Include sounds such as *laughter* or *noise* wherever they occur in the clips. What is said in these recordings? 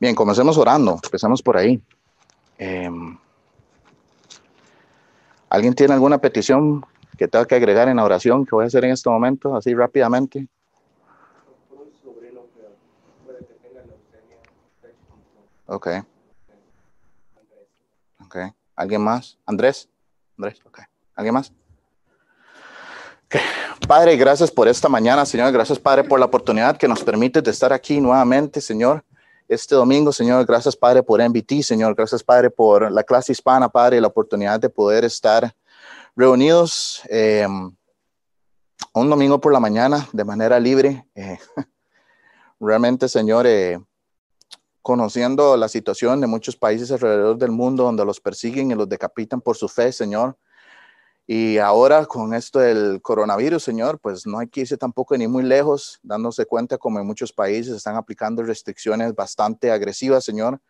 Bien, comencemos orando, empezamos por ahí. Em, ¿Alguien tiene alguna petición que tenga que agregar en la oración que voy a hacer en este momento, así rápidamente? Ok. Ok. ¿Alguien más? Andrés. Andrés, ok. ¿Alguien más? Padre, gracias por esta mañana, Señor. Gracias, Padre, por la oportunidad que nos permite de estar aquí nuevamente, Señor. Este domingo, Señor, gracias, Padre, por MVT, Señor. Gracias, Padre, por la clase hispana, Padre, la oportunidad de poder estar reunidos eh, un domingo por la mañana de manera libre. Eh, *laughs* realmente, Señor, eh, conociendo la situación de muchos países alrededor del mundo donde los persiguen y los decapitan por su fe, Señor. Y ahora con esto del coronavirus, Señor, pues no hay que irse tampoco ni muy lejos, dándose cuenta como en muchos países están aplicando restricciones bastante agresivas, Señor,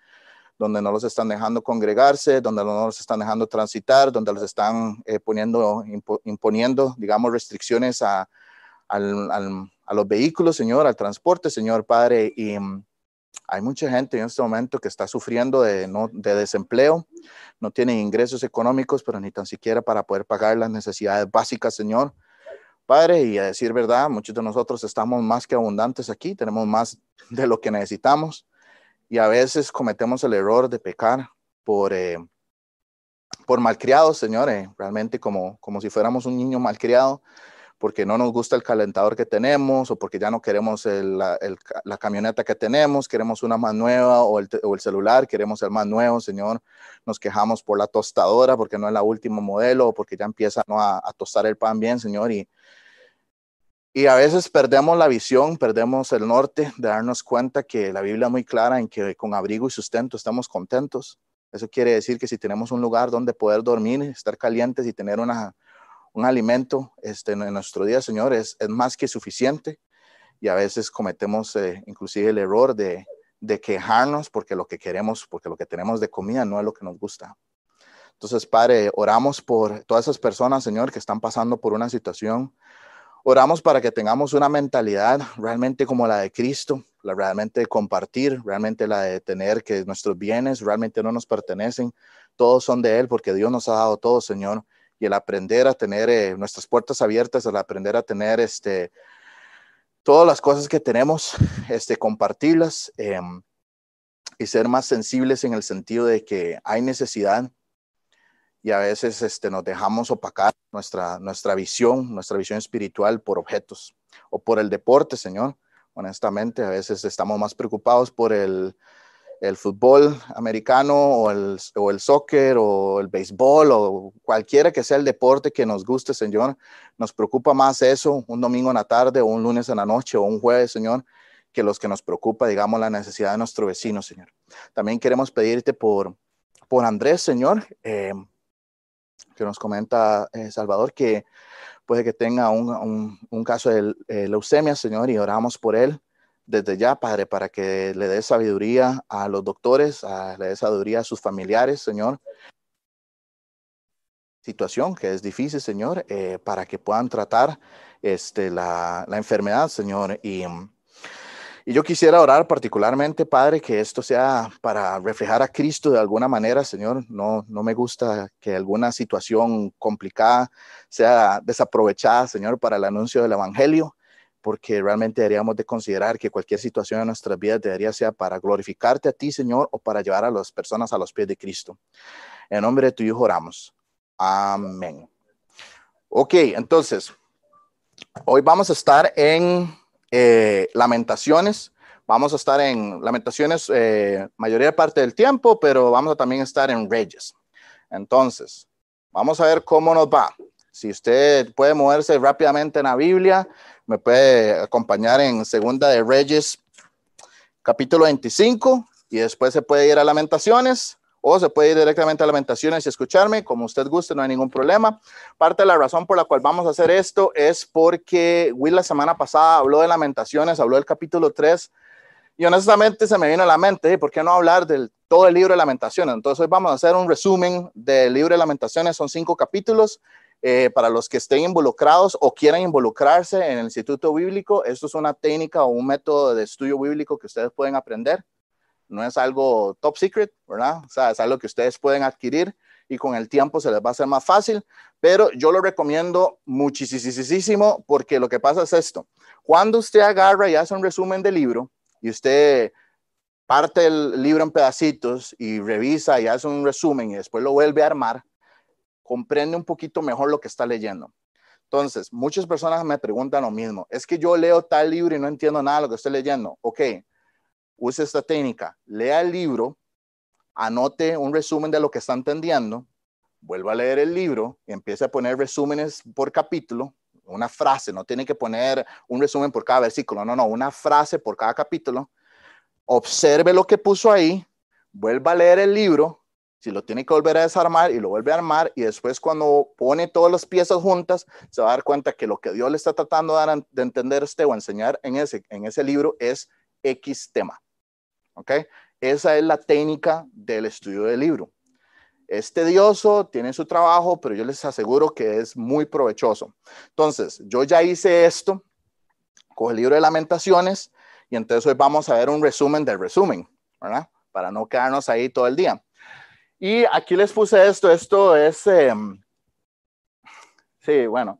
donde no los están dejando congregarse, donde no los están dejando transitar, donde los están eh, poniendo, imponiendo, digamos, restricciones a, a los vehículos, Señor, al transporte, Señor Padre. Y mm, hay mucha gente en este momento que está sufriendo de, no, de desempleo, no tienen ingresos económicos, pero ni tan siquiera para poder pagar las necesidades básicas, Señor. Padre, y a decir verdad, muchos de nosotros estamos más que abundantes aquí, tenemos más de lo que necesitamos y a veces cometemos el error de pecar por, eh, por malcriados, Señor, eh, realmente como, como si fuéramos un niño malcriado porque no nos gusta el calentador que tenemos o porque ya no queremos la, camioneta que tenemos, queremos una más nueva o el, celular, queremos el más nuevo, Señor. Nos quejamos por la tostadora porque no es la última modelo o porque ya empieza a, tostar el pan bien, Señor. Y, y a veces perdemos la visión, perdemos el norte de darnos cuenta que la Biblia es muy clara en que con abrigo y sustento estamos contentos. Eso quiere decir que si tenemos un lugar donde poder dormir, estar calientes y tener una, un alimento este, en nuestro día, Señor, es, es más que suficiente y a veces cometemos eh, inclusive el error de, de quejarnos porque lo que queremos, porque lo que tenemos de comida no es lo que nos gusta. Entonces, Padre, oramos por todas esas personas, Señor, que están pasando por una situación. Oramos para que tengamos una mentalidad realmente como la de Cristo, la realmente de compartir, realmente la de tener que nuestros bienes realmente no nos pertenecen, todos son de Él porque Dios nos ha dado todo, Señor y el aprender a tener eh, nuestras puertas abiertas, el aprender a tener este, todas las cosas que tenemos, este, compartirlas em, y ser más sensibles en el sentido de que hay necesidad y a veces este, nos dejamos opacar nuestra, nuestra visión, nuestra visión espiritual por objetos o por el deporte, Señor. Honestamente, a veces estamos más preocupados por el, el fútbol americano o el, o el soccer o el béisbol o cualquiera que sea el deporte que nos guste, Señor. Nos preocupa más eso un domingo en la tarde o un lunes en la noche o un jueves, Señor, que los que nos preocupa, digamos, la necesidad de nuestro vecino, Señor. También queremos pedirte por, por Andrés, Señor, eh, que nos comenta eh, Salvador, que puede que tenga un, un, caso de eh, leucemia, Señor, y oramos por él desde ya, Padre, para que le dé sabiduría a los doctores, a, le dé sabiduría a sus familiares, Señor. Situación que es difícil, Señor, eh, para que puedan tratar este, la, la enfermedad, Señor. Y, y yo quisiera orar particularmente, Padre, que esto sea para reflejar a Cristo de alguna manera, Señor. No, no me gusta que alguna situación complicada sea desaprovechada, Señor, para el anuncio del Evangelio porque realmente deberíamos de considerar que cualquier situación en nuestras vidas debería ser para glorificarte a ti, Señor, o para llevar a las personas a los pies de Cristo. En nombre de tu Hijo oramos. Amén. Ok, entonces, hoy vamos a estar en eh, Lamentaciones. Vamos a estar en Lamentaciones eh, mayoría de parte del tiempo, pero vamos a también estar en Reyes. Entonces, vamos a ver cómo nos va. Si usted puede moverse rápidamente en la Biblia, me puede acompañar en Segunda de Reyes, capítulo 25, y después se puede ir a Lamentaciones, o se puede ir directamente a Lamentaciones y escucharme, como usted guste, no hay ningún problema. Parte de la razón por la cual vamos a hacer esto es porque Will la semana pasada habló de Lamentaciones, habló del capítulo 3, y honestamente se me vino a la mente, ¿por qué no hablar del todo el libro de Lamentaciones? Entonces hoy vamos a hacer un resumen del libro de Lamentaciones, son cinco capítulos, eh, para los que estén involucrados o quieran involucrarse en el Instituto Bíblico, esto es una técnica o un método de estudio bíblico que ustedes pueden aprender. no es algo top secret, ¿verdad? O sea, es algo que ustedes pueden adquirir y con el tiempo se les va a hacer más fácil, pero yo lo recomiendo muchísimo porque lo que pasa es esto. Cuando usted agarra y hace un resumen del libro y usted parte el libro en pedacitos y revisa y hace un resumen y después lo vuelve a armar, comprende un poquito mejor lo que está leyendo. Entonces, muchas personas me preguntan lo mismo. Es que yo leo tal libro y no entiendo nada de lo que estoy leyendo. Ok, use esta técnica. Lea el libro, anote un resumen de lo que está entendiendo, vuelva a leer el libro y empiece a poner resúmenes por capítulo, una frase, no tiene que poner un resumen por cada versículo, no, no, una frase por cada capítulo. Observe lo que puso ahí, vuelva a leer el libro, si lo tiene que volver a desarmar y lo vuelve a armar y después cuando pone todas las piezas juntas, se va a dar cuenta que lo que Dios le está tratando de, de entender a usted o enseñar en ese, en ese libro es X tema. ¿Ok? Esa es la técnica del estudio del libro. Es tedioso, tiene su trabajo, pero yo les aseguro que es muy provechoso. Entonces, yo ya hice esto con el libro de lamentaciones y entonces hoy vamos a ver un resumen del resumen, ¿verdad? Para no quedarnos ahí todo el día. Y aquí les puse esto, esto es, em, sí, bueno,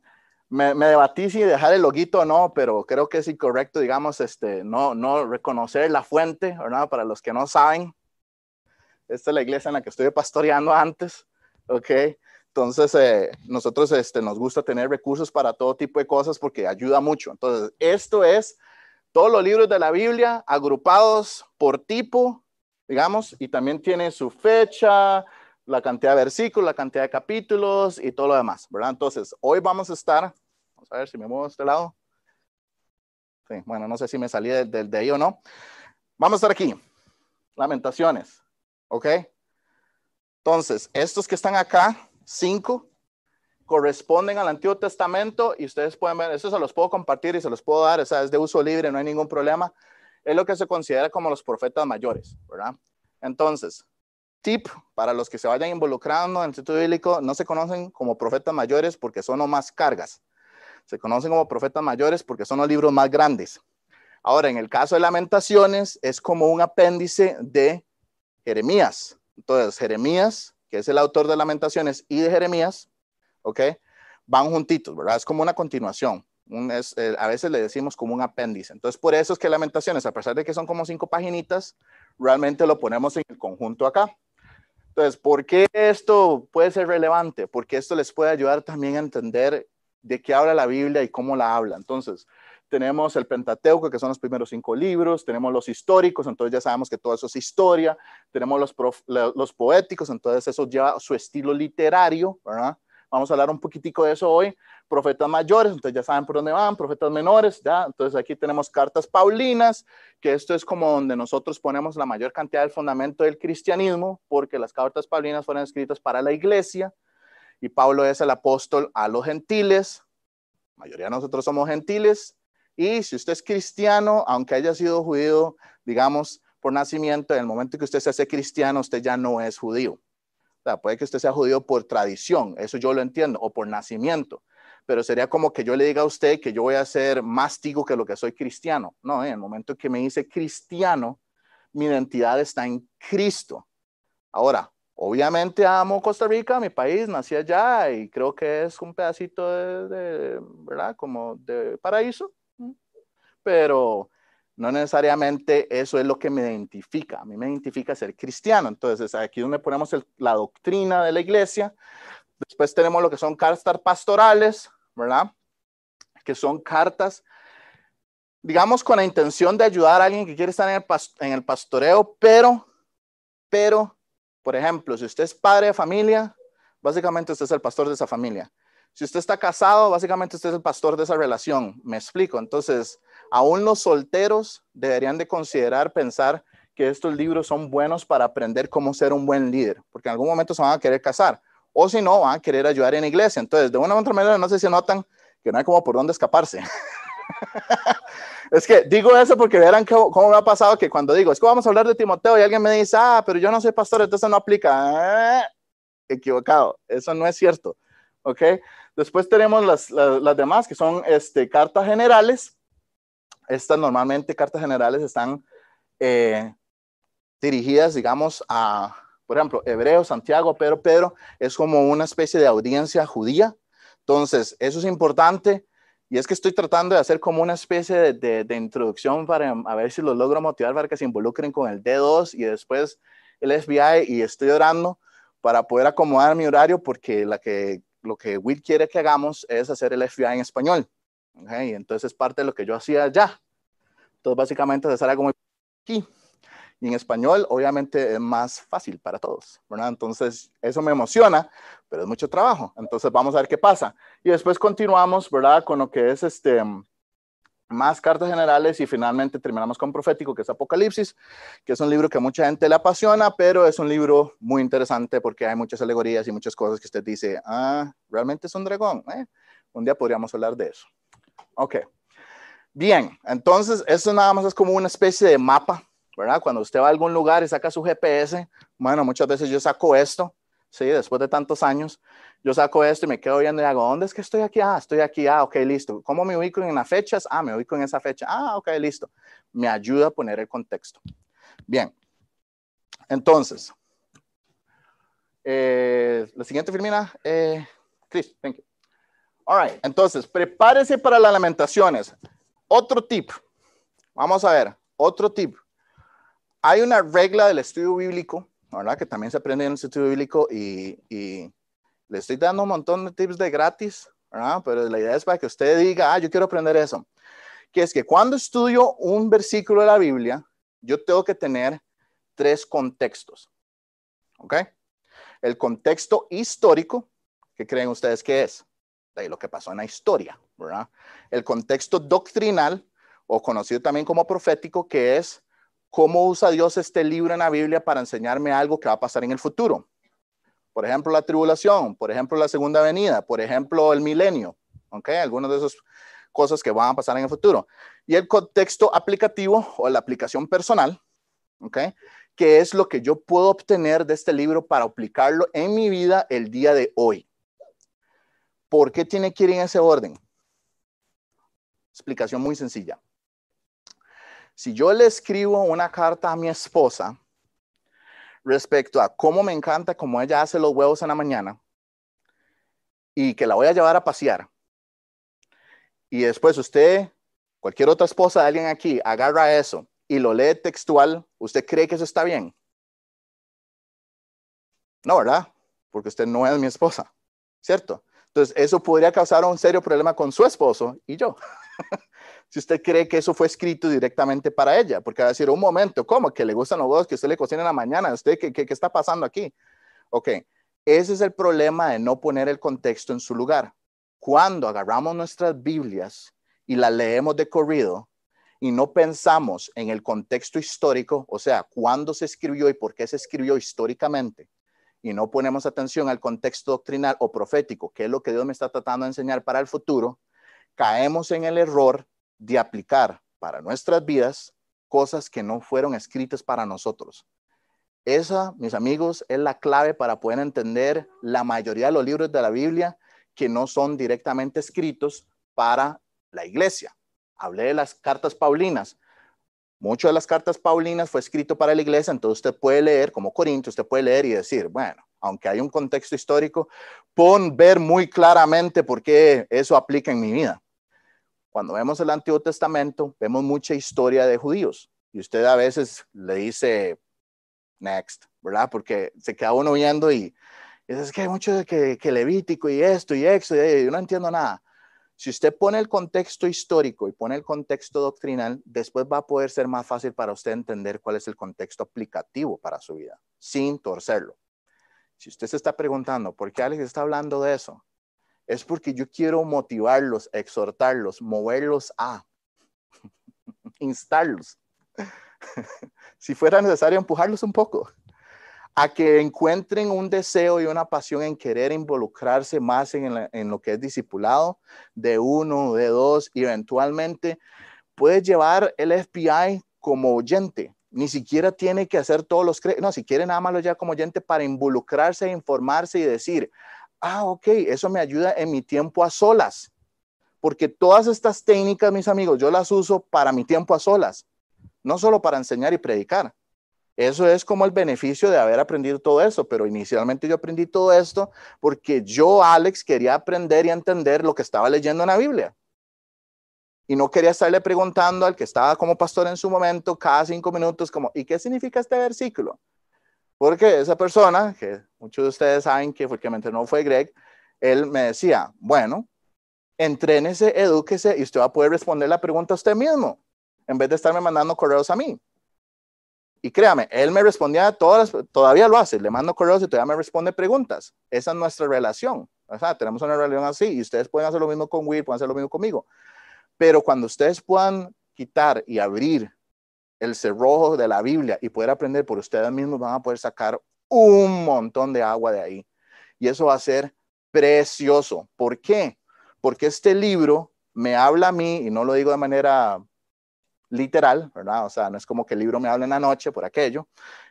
me, debatí si dejar el loguito o no, pero creo que es incorrecto, digamos, este, no, no reconocer la fuente, ¿verdad? Para los que no saben, esta es la iglesia en la que estuve pastoreando antes, ¿ok? Entonces, eh, nosotros este, nos gusta tener recursos para todo tipo de cosas porque ayuda mucho. Entonces, esto es todos los libros de la Biblia agrupados por tipo, digamos, y también tiene su fecha, la cantidad de versículos, la cantidad de capítulos y todo lo demás, ¿verdad? Entonces, hoy vamos a estar, vamos a ver si me muevo a este lado. Sí, bueno, no sé si me salí del de ahí o no. Vamos a estar aquí. Lamentaciones, ¿ok? Entonces, estos que están acá, cinco, corresponden al Antiguo Testamento y ustedes pueden ver, eso se los puedo compartir y se los puedo dar, o sea, es de uso libre, no hay ningún problema. Es lo que se considera como los profetas mayores, ¿verdad? Entonces, tip para los que se vayan involucrando en el Instituto Bíblico, no se conocen como profetas mayores porque son no más cargas. Se conocen como profetas mayores porque son los libros más grandes. Ahora, en el caso de Lamentaciones, es como un apéndice de Jeremías. Entonces, Jeremías, que es el autor de Lamentaciones, y de Jeremías, ¿ok? Van juntitos, ¿verdad? Es como una continuación. Eh, a veces le decimos como un apéndice. Entonces, por eso es que Lamentaciones, a pesar de que son como cinco paginitas, realmente lo ponemos en el conjunto acá. Entonces, ¿por qué esto puede ser relevante? Porque esto les puede ayudar también a entender de qué habla la Biblia y cómo la habla. Entonces, tenemos el Pentateuco, que son los primeros cinco libros, tenemos los históricos, entonces ya sabemos que todo eso es historia, tenemos los, los poéticos, entonces eso lleva su estilo literario, ¿verdad? Vamos a hablar un poquitico de eso hoy. Profetas mayores, entonces ya saben por dónde van, profetas menores, ya. Entonces aquí tenemos cartas paulinas, que esto es como donde nosotros ponemos la mayor cantidad del fundamento del cristianismo, porque las cartas paulinas fueron escritas para la iglesia y Pablo es el apóstol a los gentiles. La mayoría de nosotros somos gentiles. Y si usted es cristiano, aunque haya sido judío, digamos, por nacimiento, en el momento que usted se hace cristiano, usted ya no es judío sea, puede que usted sea judío por tradición, eso yo lo entiendo, o por nacimiento, pero sería como que yo le diga a usted que yo voy a ser más tigo que lo que soy cristiano. No, en el momento que me dice cristiano, mi identidad está en Cristo. Ahora, obviamente amo Costa Rica, mi país, nací allá y creo que es un pedacito de, de ¿verdad? Como de paraíso, pero no necesariamente eso es lo que me identifica. A mí me identifica ser cristiano. Entonces, aquí es donde ponemos la doctrina de la iglesia. Después tenemos lo que son cartas pastorales, ¿verdad? Que son cartas, digamos, con la intención de ayudar a alguien que quiere estar en el, en el pastoreo, pero, pero, por ejemplo, si usted es padre de familia, básicamente usted es el pastor de esa familia. Si usted está casado, básicamente usted es el pastor de esa relación. Me explico. Entonces, aún los solteros deberían de considerar, pensar que estos libros son buenos para aprender cómo ser un buen líder, porque en algún momento se van a querer casar, o si no, van a querer ayudar en la iglesia. Entonces, de una u otra manera, no sé si notan que no hay como por dónde escaparse. *laughs* es que digo eso porque verán cómo, me ha pasado que cuando digo, es que vamos a hablar de Timoteo y alguien me dice, ah, pero yo no soy pastor, entonces no aplica. Eh, equivocado, eso no es cierto. ¿Ok? Después tenemos las, las, demás, que son este, cartas generales, estas normalmente cartas generales están, eh, dirigidas, digamos, a, por ejemplo, Hebreo, Santiago, Pedro, Pedro, es como una especie de audiencia judía. Entonces, eso es importante. Y es que estoy tratando de hacer como una especie de, de, introducción para a ver si los logro motivar para que se involucren con el D2 y después el FBI y estoy orando para poder acomodar mi horario porque la que, lo que Will quiere que hagamos es hacer el FBI en español. ¿Okay? Entonces es parte de lo que yo hacía ya. Entonces básicamente hacer algo muy aquí. Y en español, obviamente, es más fácil para todos, ¿verdad? Entonces, eso me emociona, pero es mucho trabajo. Entonces, vamos a ver qué pasa. Y después continuamos, ¿verdad? Con lo que es este, más cartas generales y finalmente terminamos con Profético, que es Apocalipsis, que es un libro que a mucha gente le apasiona, pero es un libro muy interesante porque hay muchas alegorías y muchas cosas que usted dice, ah, realmente es un dragón. ¿eh? Un día podríamos hablar de eso. Ok. Bien, entonces eso nada más es como una especie de mapa ¿verdad? Cuando usted va a algún lugar y saca su GPS, bueno, muchas veces yo saco esto, ¿sí? Después de tantos años, yo saco esto y me quedo viendo y hago, ¿dónde es que estoy aquí? Ah, estoy aquí, ah, ok, listo. ¿Cómo me ubico en las fechas? Ah, me ubico en esa fecha. Ah, ok, listo. Me ayuda a poner el contexto. Bien. Entonces, eh, la siguiente firmina, eh, Chris, thank you. All right, entonces, prepárese para las lamentaciones. Otro tip. Vamos a ver, otro tip hay una regla del estudio bíblico, ¿verdad? Que también se aprende en el estudio bíblico y, le estoy dando un montón de tips de gratis, ¿verdad? Pero la idea es para que usted diga, ah, yo quiero aprender eso. Que es que cuando estudio un versículo de la Biblia, yo tengo que tener tres contextos. ¿Ok? El contexto histórico, ¿qué creen ustedes que es? De lo que pasó en la historia, ¿verdad? El contexto doctrinal, o conocido también como profético, que es ¿Cómo usa Dios este libro en la Biblia para enseñarme algo que va a pasar en el futuro? Por ejemplo, la tribulación, por ejemplo, la segunda venida, por ejemplo, el milenio, ¿ok? Algunas de esas cosas que van a pasar en el futuro. Y el contexto aplicativo o la aplicación personal, ¿ok? Que es lo que yo puedo obtener de este libro para aplicarlo en mi vida el día de hoy. ¿Por qué tiene que ir en ese orden? Explicación muy sencilla. Si yo le escribo una carta a mi esposa respecto a cómo me encanta cómo ella hace los huevos en la mañana y que la voy a llevar a pasear, y después usted, cualquier otra esposa de alguien aquí, agarra eso y lo lee textual, ¿usted cree que eso está bien? No, ¿verdad? Porque usted no es mi esposa, ¿cierto? Entonces, eso podría causar un serio problema con su esposo y yo. *laughs* si usted cree que eso fue escrito directamente para ella, porque va a decir, un momento, ¿cómo? Que le gustan los huevos que usted le cocina en la mañana, ¿usted qué, qué, qué está pasando aquí? Ok, ese es el problema de no poner el contexto en su lugar. Cuando agarramos nuestras Biblias y las leemos de corrido y no pensamos en el contexto histórico, o sea, cuándo se escribió y por qué se escribió históricamente, y no ponemos atención al contexto doctrinal o profético, que es lo que Dios me está tratando de enseñar para el futuro, caemos en el error de aplicar para nuestras vidas cosas que no fueron escritas para nosotros. Esa, mis amigos, es la clave para poder entender la mayoría de los libros de la Biblia que no son directamente escritos para la iglesia. Hablé de las cartas paulinas. Muchas de las cartas paulinas fue escrito para la iglesia, entonces usted puede leer, como Corinto, usted puede leer y decir, bueno, aunque hay un contexto histórico, pon ver muy claramente por qué eso aplica en mi vida. Cuando vemos el Antiguo Testamento, vemos mucha historia de judíos y usted a veces le dice, next, ¿verdad? Porque se queda uno viendo y, es que hay mucho de que, que, Levítico y esto y eso, y yo no entiendo nada. Si usted pone el contexto histórico y pone el contexto doctrinal, después va a poder ser más fácil para usted entender cuál es el contexto aplicativo para su vida, sin torcerlo. Si usted se está preguntando, ¿por qué Alex está hablando de eso? es porque yo quiero motivarlos, exhortarlos, moverlos a, *laughs* instarlos. *laughs* si fuera necesario empujarlos un poco, a que encuentren un deseo y una pasión en querer involucrarse más en, lo que es discipulado de uno, de dos, y eventualmente puede llevar el FBI como oyente. Ni siquiera tiene que hacer todos los, no, si quiere nada más lo como oyente para involucrarse, informarse y decir, ah, ok, eso me ayuda en mi tiempo a solas. Porque todas estas técnicas, mis amigos, yo las uso para mi tiempo a solas, no solo para enseñar y predicar. Eso es como el beneficio de haber aprendido todo eso, pero inicialmente yo aprendí todo esto porque yo, Alex, quería aprender y entender lo que estaba leyendo en la Biblia. Y no quería estarle preguntando al que estaba como pastor en su momento cada cinco minutos como, ¿y qué significa este versículo? Porque esa persona, que muchos de ustedes saben que fue que me fue Greg, él me decía, bueno, entrénese, edúquese y usted va a poder responder la pregunta a usted mismo, en vez de estarme mandando correos a mí. Y créame, él me respondía todas, todavía lo hace, le mando correos y todavía me responde preguntas. Esa es nuestra relación. O sea, tenemos una relación así y ustedes pueden hacer lo mismo con Will, pueden hacer lo mismo conmigo. Pero cuando ustedes puedan quitar y abrir el cerrojo de la Biblia y poder aprender por ustedes mismos, van a poder sacar un montón de agua de ahí. Y eso va a ser precioso. ¿Por qué? Porque este libro me habla a mí, y no lo digo de manera literal, ¿verdad? O sea, no es como que el libro me habla en la noche por aquello,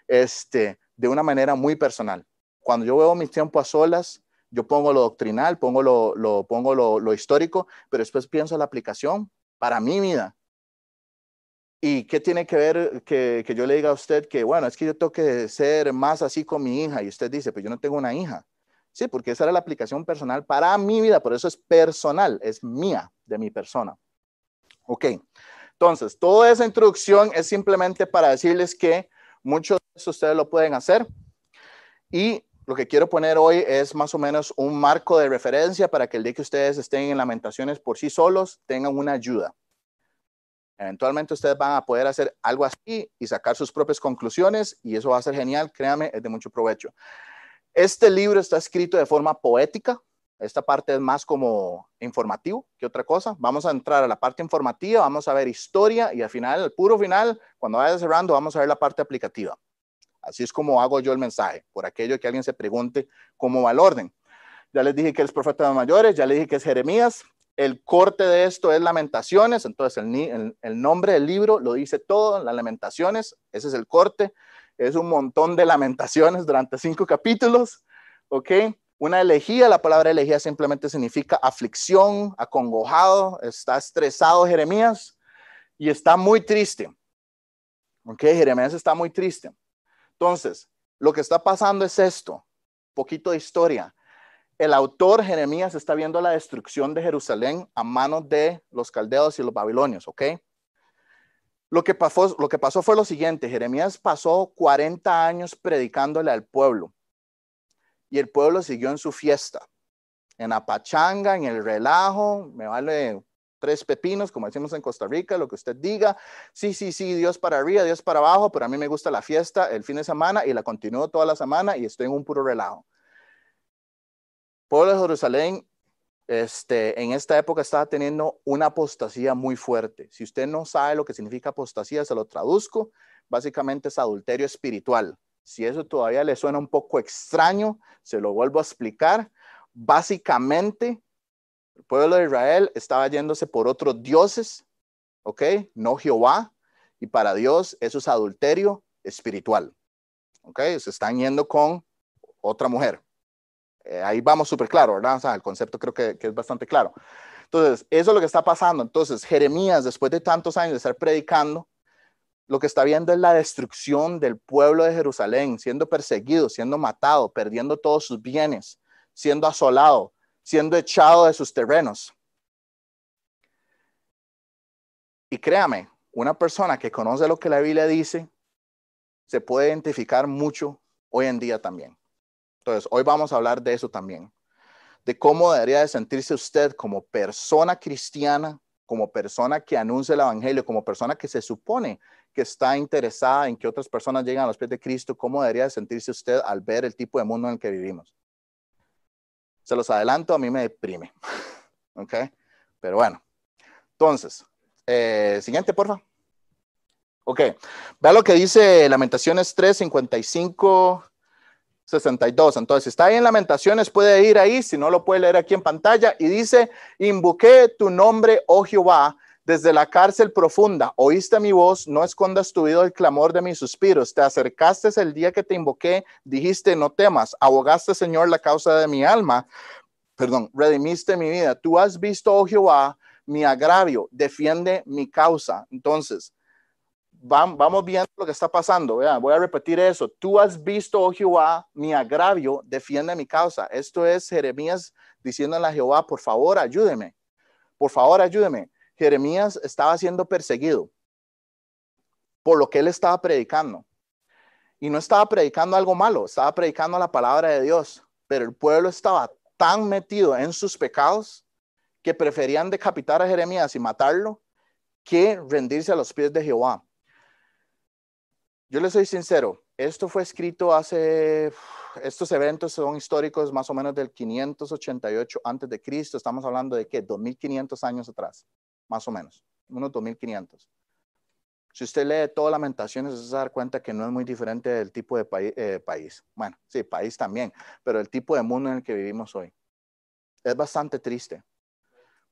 este, de una manera muy personal. Cuando yo veo mis tiempos a solas, yo pongo lo doctrinal, pongo lo, lo pongo lo, lo, histórico, pero después pienso la aplicación para mi vida. ¿Y qué tiene que ver que, que, yo le diga a usted que, bueno, es que yo tengo que ser más así con mi hija? Y usted dice, pues yo no tengo una hija. Sí, porque esa era la aplicación personal para mi vida, por eso es personal, es mía, de mi persona. Ok, entonces, toda esa introducción es simplemente para decirles que muchos de ustedes lo pueden hacer. Y lo que quiero poner hoy es más o menos un marco de referencia para que el día que ustedes estén en lamentaciones por sí solos tengan una ayuda. Eventualmente ustedes van a poder hacer algo así y sacar sus propias conclusiones y eso va a ser genial, créame, es de mucho provecho. Este libro está escrito de forma poética, esta parte es más como informativo que otra cosa. Vamos a entrar a la parte informativa, vamos a ver historia y al final, el puro final, cuando vaya cerrando, vamos a ver la parte aplicativa. Así es como hago yo el mensaje, por aquello que alguien se pregunte cómo va el orden. Ya les dije que es profeta de mayores, ya les dije que es Jeremías, el corte de esto es Lamentaciones, entonces el, el, nombre del libro lo dice todo, las Lamentaciones, ese es el corte, es un montón de lamentaciones durante cinco capítulos, ¿ok? Una elegía, la palabra elegía simplemente significa aflicción, acongojado, está estresado Jeremías y está muy triste, ¿ok? Jeremías está muy triste. Entonces, lo que está pasando es esto, poquito de historia el autor Jeremías está viendo la destrucción de Jerusalén a manos de los caldeos y los babilonios, ¿ok? Lo que, pasó, lo que pasó fue lo siguiente, Jeremías pasó 40 años predicándole al pueblo y el pueblo siguió en su fiesta, en la pachanga, en el relajo, me vale tres pepinos, como decimos en Costa Rica, lo que usted diga, sí, sí, sí, Dios para arriba, Dios para abajo, pero a mí me gusta la fiesta el fin de semana y la continúo toda la semana y estoy en un puro relajo pueblo de Jerusalén este, en esta época estaba teniendo una apostasía muy fuerte. Si usted no sabe lo que significa apostasía, se lo traduzco. Básicamente es adulterio espiritual. Si eso todavía le suena un poco extraño, se lo vuelvo a explicar. Básicamente, el pueblo de Israel estaba yéndose por otros dioses, ¿ok? No Jehová. Y para Dios eso es adulterio espiritual, ¿ok? Se están yendo con otra mujer. Eh, ahí vamos súper claro, ¿verdad? O sea, el concepto creo que, que, es bastante claro. Entonces, eso es lo que está pasando. Entonces, Jeremías, después de tantos años de estar predicando, lo que está viendo es la destrucción del pueblo de Jerusalén, siendo perseguido, siendo matado, perdiendo todos sus bienes, siendo asolado, siendo echado de sus terrenos. Y créame, una persona que conoce lo que la Biblia dice, se puede identificar mucho hoy en día también. Entonces, hoy vamos a hablar de eso también, de cómo debería de sentirse usted como persona cristiana, como persona que anuncia el Evangelio, como persona que se supone que está interesada en que otras personas lleguen a los pies de Cristo, cómo debería de sentirse usted al ver el tipo de mundo en el que vivimos. Se los adelanto, a mí me deprime. *laughs* ¿Ok? Pero bueno, entonces, eh, siguiente, porfa. Ok, vea lo que dice Lamentaciones 3, 55 62. Entonces, está ahí en Lamentaciones, puede ir ahí, si no lo puede leer aquí en pantalla, y dice, invoqué tu nombre, oh Jehová, desde la cárcel profunda, oíste mi voz, no escondas tu oído el clamor de mis suspiros, te acercaste el día que te invoqué, dijiste, no temas, abogaste, Señor, la causa de mi alma, perdón, redimiste mi vida, tú has visto, oh Jehová, mi agravio, defiende mi causa. Entonces, vamos viendo lo que está pasando. voy a repetir eso. Tú has visto, oh Jehová, mi agravio, defiende mi causa. Esto es Jeremías diciendo a Jehová, por favor, ayúdeme. Por favor, ayúdeme. Jeremías estaba siendo perseguido por lo que él estaba predicando. Y no estaba predicando algo malo, estaba predicando la palabra de Dios. Pero el pueblo estaba tan metido en sus pecados que preferían decapitar a Jeremías y matarlo que rendirse a los pies de Jehová. Yo le soy sincero, esto fue escrito hace, estos eventos son históricos más o menos del 588 antes de Cristo, estamos hablando de qué, 2500 años atrás, más o menos, unos 2500. Si usted lee todas Lamentaciones, se va a dar cuenta que no es muy diferente del tipo de eh, país. Bueno, sí, país también, pero el tipo de mundo en el que vivimos hoy. Es bastante triste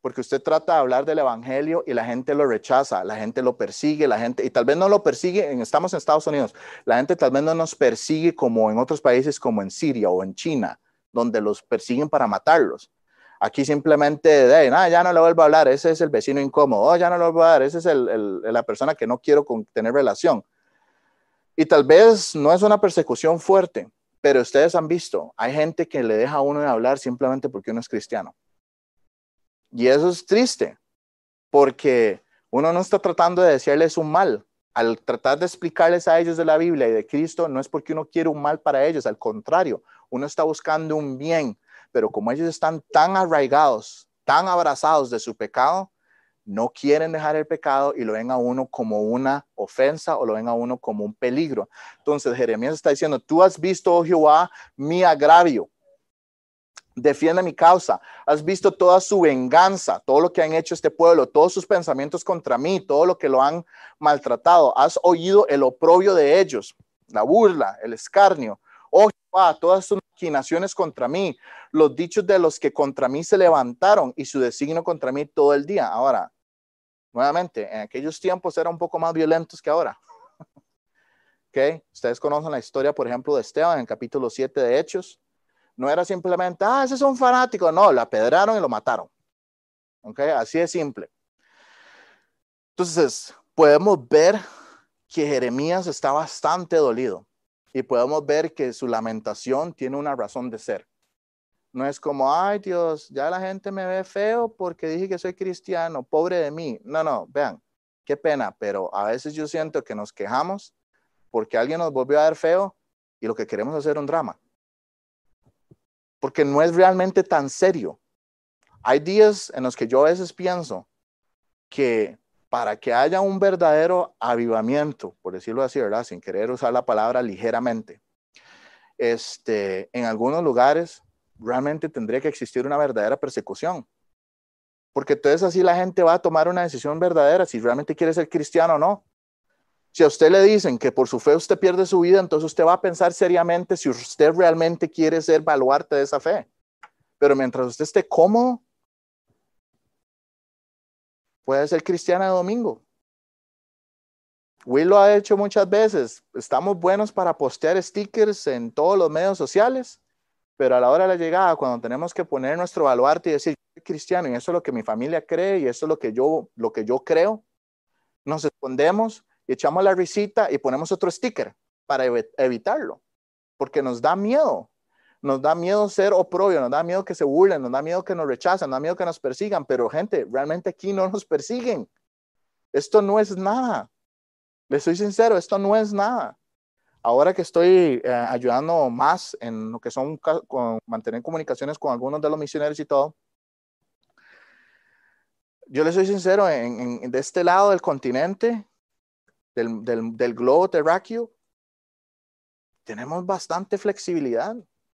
porque usted trata de hablar del evangelio y la gente lo rechaza, la gente lo persigue, la gente, y tal vez no lo persigue, estamos en Estados Unidos, la gente tal vez no nos persigue como en otros países como en Siria o en China, donde los persiguen para matarlos. Aquí simplemente, de, nada, ya no le vuelvo a hablar, ese es el vecino incómodo, oh, ya no le vuelvo a hablar, ese es la persona que no quiero tener relación. Y tal vez no es una persecución fuerte, pero ustedes han visto, hay gente que le deja a uno de hablar simplemente porque uno es cristiano. Y eso es triste, porque uno no está tratando de decirles un mal. Al tratar de explicarles a ellos de la Biblia y de Cristo, no es porque uno quiere un mal para ellos, al contrario, uno está buscando un bien, pero como ellos están tan arraigados, tan abrazados de su pecado, no quieren dejar el pecado y lo ven a uno como una ofensa o lo ven a uno como un peligro. Entonces Jeremías está diciendo, tú has visto, oh Jehová, mi agravio defiende mi causa. Has visto toda su venganza, todo lo que han hecho este pueblo, todos sus pensamientos contra mí, todo lo que lo han maltratado. Has oído el oprobio de ellos, la burla, el escarnio. Oh Jehová, todas sus maquinaciones contra mí, los dichos de los que contra mí se levantaron y su designio contra mí todo el día. Ahora, nuevamente, en aquellos tiempos eran un poco más violentos que ahora. *laughs* ¿Ok? Ustedes conocen la historia, por ejemplo, de Esteban en capítulo 7 de Hechos no era simplemente, ah, ese es un fanático. No, lo apedraron y lo mataron. ¿Ok? Así de simple. Entonces, podemos ver que Jeremías está bastante dolido y podemos ver que su lamentación tiene una razón de ser. No es como, ay Dios, ya la gente me ve feo porque dije que soy cristiano, pobre de mí. No, no, vean, qué pena, pero a veces yo siento que nos quejamos porque alguien nos volvió a ver feo y lo que queremos hacer un drama porque no es realmente tan serio. Hay días en los que yo a veces pienso que para que haya un verdadero avivamiento, por decirlo así, ¿verdad? Sin querer usar la palabra ligeramente, este, en algunos lugares realmente tendría que existir una verdadera persecución. Porque entonces así la gente va a tomar una decisión verdadera si realmente quiere ser cristiano o no. Si a usted le dicen que por su fe usted pierde su vida, entonces usted va a pensar seriamente si usted realmente quiere ser baluarte de esa fe. Pero mientras usted esté cómodo, puede ser cristiana de domingo. Will lo ha hecho muchas veces. Estamos buenos para postear stickers en todos los medios sociales, pero a la hora de la llegada, cuando tenemos que poner nuestro baluarte y decir, soy cristiano y eso es lo que mi familia cree y eso es lo que yo, lo que yo creo, nos escondemos y echamos la risita y ponemos otro sticker para evitarlo, porque nos da miedo. Nos da miedo ser oprobio, nos da miedo que se burlen, nos da miedo que nos rechacen, nos da miedo que nos persigan, pero gente, realmente aquí no nos persiguen. Esto no es nada. Les soy sincero, esto no es nada. Ahora que estoy eh, ayudando más en lo que son con mantener comunicaciones con algunos de los misioneros y todo, yo les soy sincero, en, de este lado del continente, del, del, globo terráqueo, tenemos bastante flexibilidad,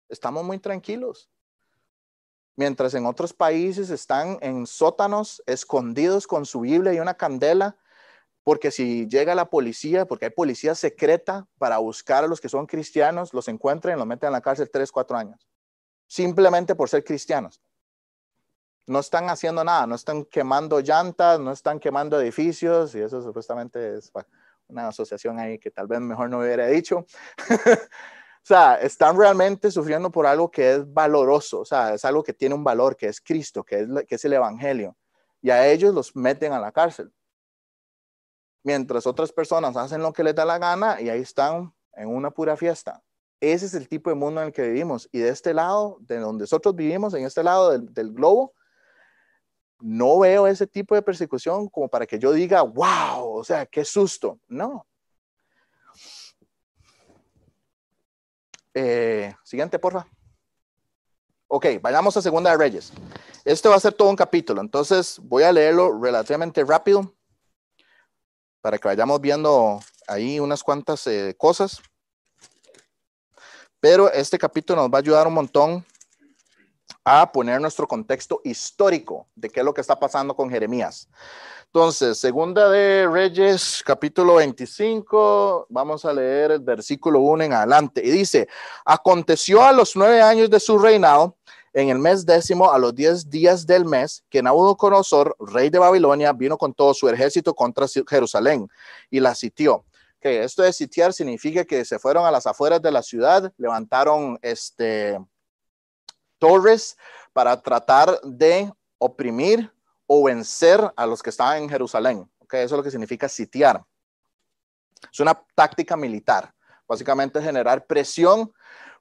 estamos muy tranquilos. Mientras en otros países están en sótanos, escondidos con su Biblia y una candela, porque si llega la policía, porque hay policía secreta para buscar a los que son cristianos, los encuentran y los meten en la cárcel tres, cuatro años, simplemente por ser cristianos. No están haciendo nada, no están quemando llantas, no están quemando edificios, y eso supuestamente es una asociación ahí que tal vez mejor no hubiera dicho. *laughs* o sea, están realmente sufriendo por algo que es valoroso, o sea, es algo que tiene un valor, que es Cristo, que es, que es el Evangelio. Y a ellos los meten a la cárcel. mientras otras personas hacen lo que les da la gana y ahí están en una pura fiesta. Ese es el tipo de mundo en el que vivimos. Y de este lado, de donde nosotros vivimos, en este lado del, del globo, no veo ese tipo de persecución como para que yo diga, wow, o sea, qué susto. No. Eh, siguiente, porfa. Ok, vayamos a Segunda de Reyes. Este va a ser todo un capítulo, entonces voy a leerlo relativamente rápido para que vayamos viendo ahí unas cuantas eh, cosas. Pero este capítulo nos va a ayudar un montón a poner nuestro contexto histórico de qué es lo que está pasando con Jeremías. Entonces, segunda de Reyes, capítulo 25, vamos a leer el versículo 1 en adelante. Y dice, aconteció a los nueve años de su reinado, en el mes décimo, a los diez días del mes, que Nabucodonosor, rey de Babilonia, vino con todo su ejército contra Jerusalén y la sitió. Que esto de sitiar significa que se fueron a las afueras de la ciudad, levantaron este, torres para tratar de oprimir o vencer a los que estaban en Jerusalén. Okay, eso es lo que significa sitiar. Es una táctica militar. Básicamente generar presión.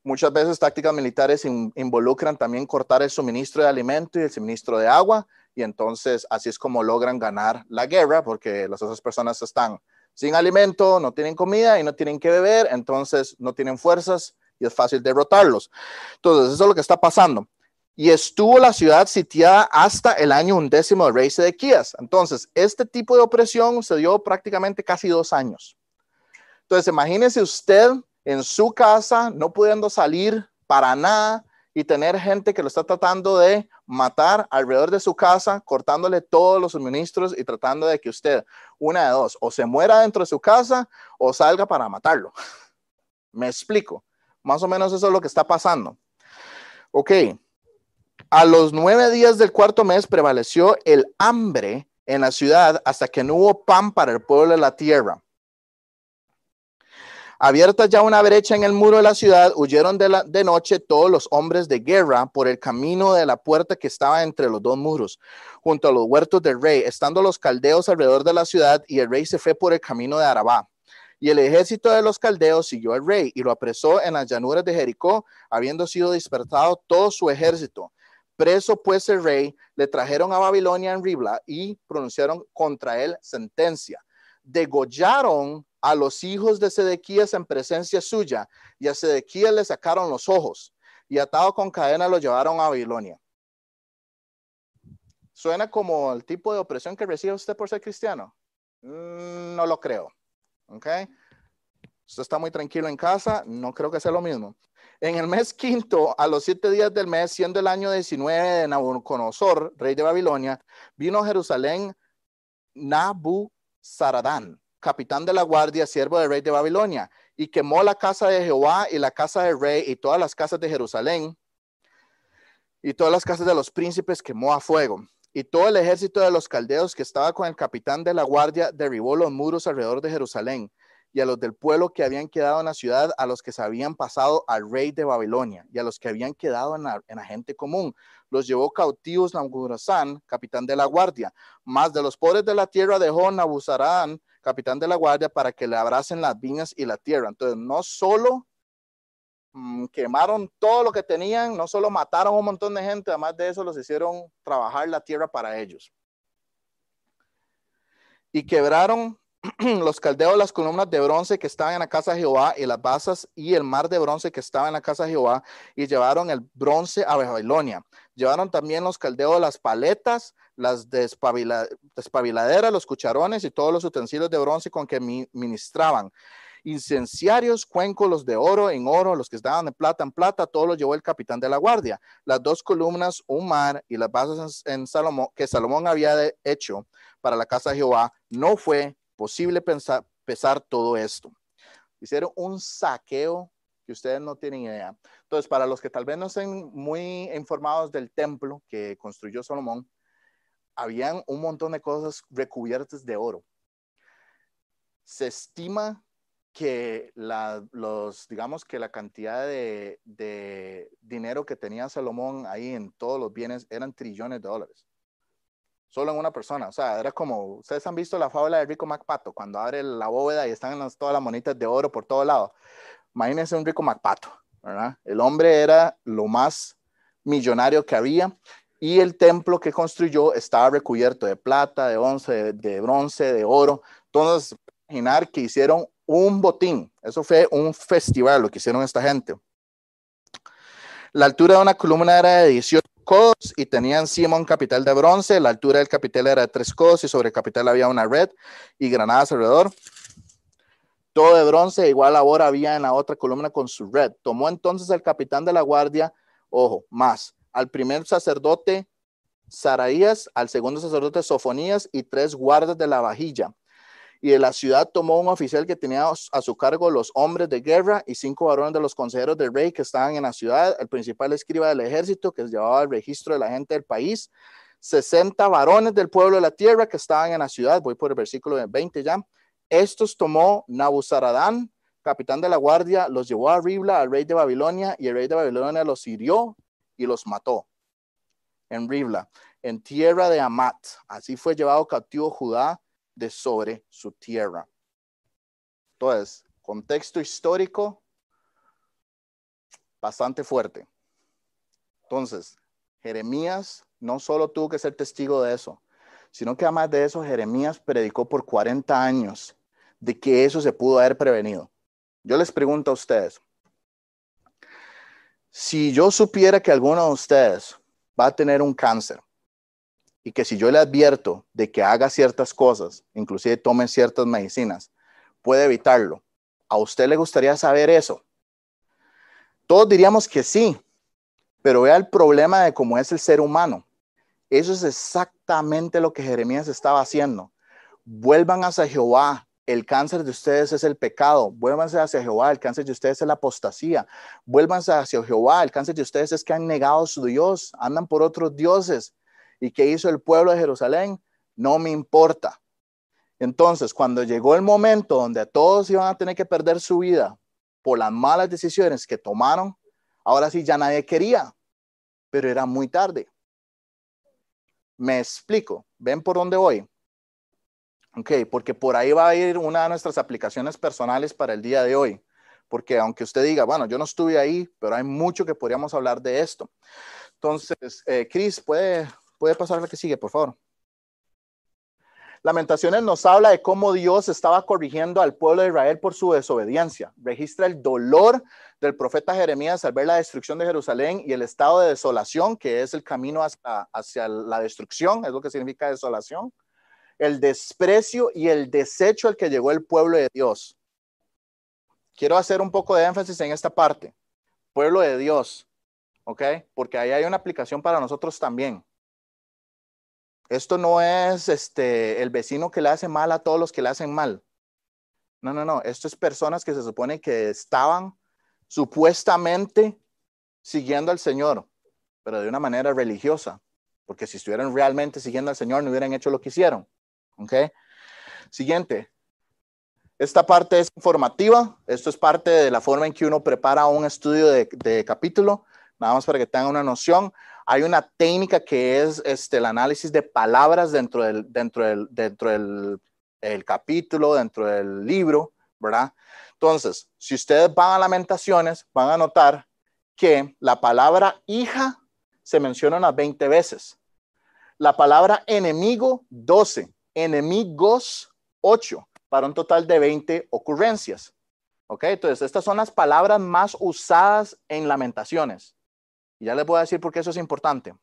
Muchas veces tácticas militares involucran también cortar el suministro de alimento y el suministro de agua. Y entonces así es como logran ganar la guerra porque las otras personas están sin alimento, no tienen comida y no tienen que beber. Entonces no tienen fuerzas y es fácil derrotarlos. Entonces, eso es lo que está pasando. Y estuvo la ciudad sitiada hasta el año undécimo del rey Sedequías. Entonces, este tipo de opresión se dio prácticamente casi dos años. Entonces, imagínese usted en su casa, no pudiendo salir para nada y tener gente que lo está tratando de matar alrededor de su casa, cortándole todos los suministros y tratando de que usted, una de dos, o se muera dentro de su casa o salga para matarlo. *laughs* Me explico. Más o menos eso es lo que está pasando. Ok. A los nueve días del cuarto mes prevaleció el hambre en la ciudad hasta que no hubo pan para el pueblo de la tierra. Abierta ya una brecha en el muro de la ciudad, huyeron de, la, de noche todos los hombres de guerra por el camino de la puerta que estaba entre los dos muros, junto a los huertos del rey, estando los caldeos alrededor de la ciudad, y el rey se fue por el camino de Arabá. Y el ejército de los caldeos siguió al rey y lo apresó en las llanuras de Jericó, habiendo sido despertado todo su ejército. Preso pues el rey, le trajeron a Babilonia en Ribla y pronunciaron contra él sentencia. Degollaron a los hijos de Sedequías en presencia suya y a Sedequías le sacaron los ojos y atado con cadena lo llevaron a Babilonia. ¿Suena como el tipo de opresión que recibe usted por ser cristiano? Mm, no lo creo. ¿Ok? Usted está muy tranquilo en casa, no creo que sea lo mismo. En el mes quinto, a los siete días del mes, siendo el año 19 de Nabucodonosor, rey de Babilonia, vino a Jerusalén Nabuzaradán, capitán de la guardia, siervo del rey de Babilonia, y quemó la casa de Jehová y la casa del rey y todas las casas de Jerusalén y todas las casas de los príncipes quemó a fuego. Y todo el ejército de los caldeos que estaba con el capitán de la guardia derribó los muros alrededor de Jerusalén y a los del pueblo que habían quedado en la ciudad, a los que se habían pasado al rey de Babilonia y a los que habían quedado en la, gente común. Los llevó cautivos Nabucodonosor, capitán de la guardia. Más de los pobres de la tierra dejó Nabuzaradán, capitán de la guardia, para que le abracen las viñas y la tierra. Entonces, no solo Mm, quemaron todo lo que tenían, no solo mataron a un montón de gente, además de eso los hicieron trabajar la tierra para ellos. Y quebraron *clears throat* los caldeos las columnas de bronce que estaban en la casa de Jehová y las basas y el mar de bronce que estaba en la casa de Jehová y llevaron el bronce a Babilonia. Llevaron también los caldeos las paletas, las despabiladeras, los cucharones y todos los utensilios de bronce con que ministraban incenciarios, cuencos, los de oro en oro, los que estaban de plata en plata, todo lo llevó el capitán de la guardia. Las dos columnas, un mar y las bases en, Salomón, que Salomón había hecho para la casa de Jehová, no fue posible pensar, pesar todo esto. Hicieron un saqueo que ustedes no tienen idea. Entonces, para los que tal vez no estén muy informados del templo que construyó Salomón, habían un montón de cosas recubiertas de oro. Se estima que la, los, digamos que la cantidad de, de, dinero que tenía Salomón ahí en todos los bienes eran trillones de dólares. solo en una persona. O sea, era como, ustedes han visto la fábula de Rico MacPato, cuando abre la bóveda y están todas las monitas de oro por todo lado. Imagínense un Rico MacPato, ¿verdad? El hombre era lo más millonario que había y el templo que construyó estaba recubierto de plata, de once, de, bronce, de oro. Entonces, imaginar que hicieron un botín. Eso fue un festival lo que hicieron esta gente. La altura de una columna era de 18 codos y tenía encima un capital de bronce. La altura del capital era de 3 codos y sobre el capital había una red y granadas alrededor. Todo de bronce, igual ahora había en la otra columna con su red. Tomó entonces el capitán de la guardia, ojo, más, al primer sacerdote Saraías, al segundo sacerdote Sofonías y tres guardas de la vajilla y de la ciudad tomó un oficial que tenía a su cargo los hombres de guerra y cinco varones de los consejeros del rey que estaban en la ciudad, el principal escriba del ejército que llevaba el registro de la gente del país, 60 varones del pueblo de la tierra que estaban en la ciudad, voy por el versículo 20 ya, estos tomó Nabuzaradán, capitán de la guardia, los llevó a Ribla, al rey de Babilonia, y el rey de Babilonia los hirió y los mató en Ribla, en tierra de Amat. Así fue llevado cautivo Judá de sobre su tierra. Entonces, contexto histórico bastante fuerte. Entonces, Jeremías no solo tuvo que ser testigo de eso, sino que además de eso, Jeremías predicó por 40 años de que eso se pudo haber prevenido. Yo les pregunto a ustedes, si yo supiera que alguno de ustedes va a tener un cáncer y que si yo le advierto de que haga ciertas cosas, inclusive tome ciertas medicinas, puede evitarlo. ¿A usted le gustaría saber eso? Todos diríamos que sí, pero vea el problema de cómo es el ser humano. Eso es exactamente lo que Jeremías estaba haciendo. Vuelvan hacia Jehová. El cáncer de ustedes es el pecado. Vuélvanse hacia Jehová. El cáncer de ustedes es la apostasía. Vuélvanse hacia Jehová. El cáncer de ustedes es que han negado a su Dios. Andan por otros dioses. ¿Y qué hizo el pueblo de Jerusalén? No me importa. Entonces, cuando llegó el momento donde todos iban a tener que perder su vida por las malas decisiones que tomaron, ahora sí ya nadie quería, pero era muy tarde. Me explico, ven por dónde voy. Ok, porque por ahí va a ir una de nuestras aplicaciones personales para el día de hoy. Porque aunque usted diga, bueno, yo no estuve ahí, pero hay mucho que podríamos hablar de esto. Entonces, eh, Chris, ¿puede Puede pasar la que sigue, por favor. Lamentaciones nos habla de cómo Dios estaba corrigiendo al pueblo de Israel por su desobediencia. Registra el dolor del profeta Jeremías al ver la destrucción de Jerusalén y el estado de desolación, que es el camino hacia, hacia la destrucción, es lo que significa desolación. El desprecio y el desecho al que llegó el pueblo de Dios. Quiero hacer un poco de énfasis en esta parte. Pueblo de Dios, ¿ok? Porque ahí hay una aplicación para nosotros también. Esto no es este, el vecino que le hace mal a todos los que le hacen mal. No, no, no. Esto es personas que se supone que estaban supuestamente siguiendo al Señor, pero de una manera religiosa. Porque si estuvieran realmente siguiendo al Señor, no hubieran hecho lo que hicieron. ¿Ok? Siguiente. Esta parte es informativa. Esto es parte de la forma en que uno prepara un estudio de, de capítulo. Nada más para que tengan una noción. Hay una técnica que es este, el análisis de palabras dentro del, dentro del, dentro del el capítulo, dentro del libro, ¿verdad? Entonces, si ustedes van a Lamentaciones, van a notar que la palabra hija se menciona unas 20 veces. La palabra enemigo, 12. Enemigos, 8, para un total de 20 ocurrencias. ¿Ok? Entonces, estas son las palabras más usadas en Lamentaciones ya les voy a decir por qué eso es importante.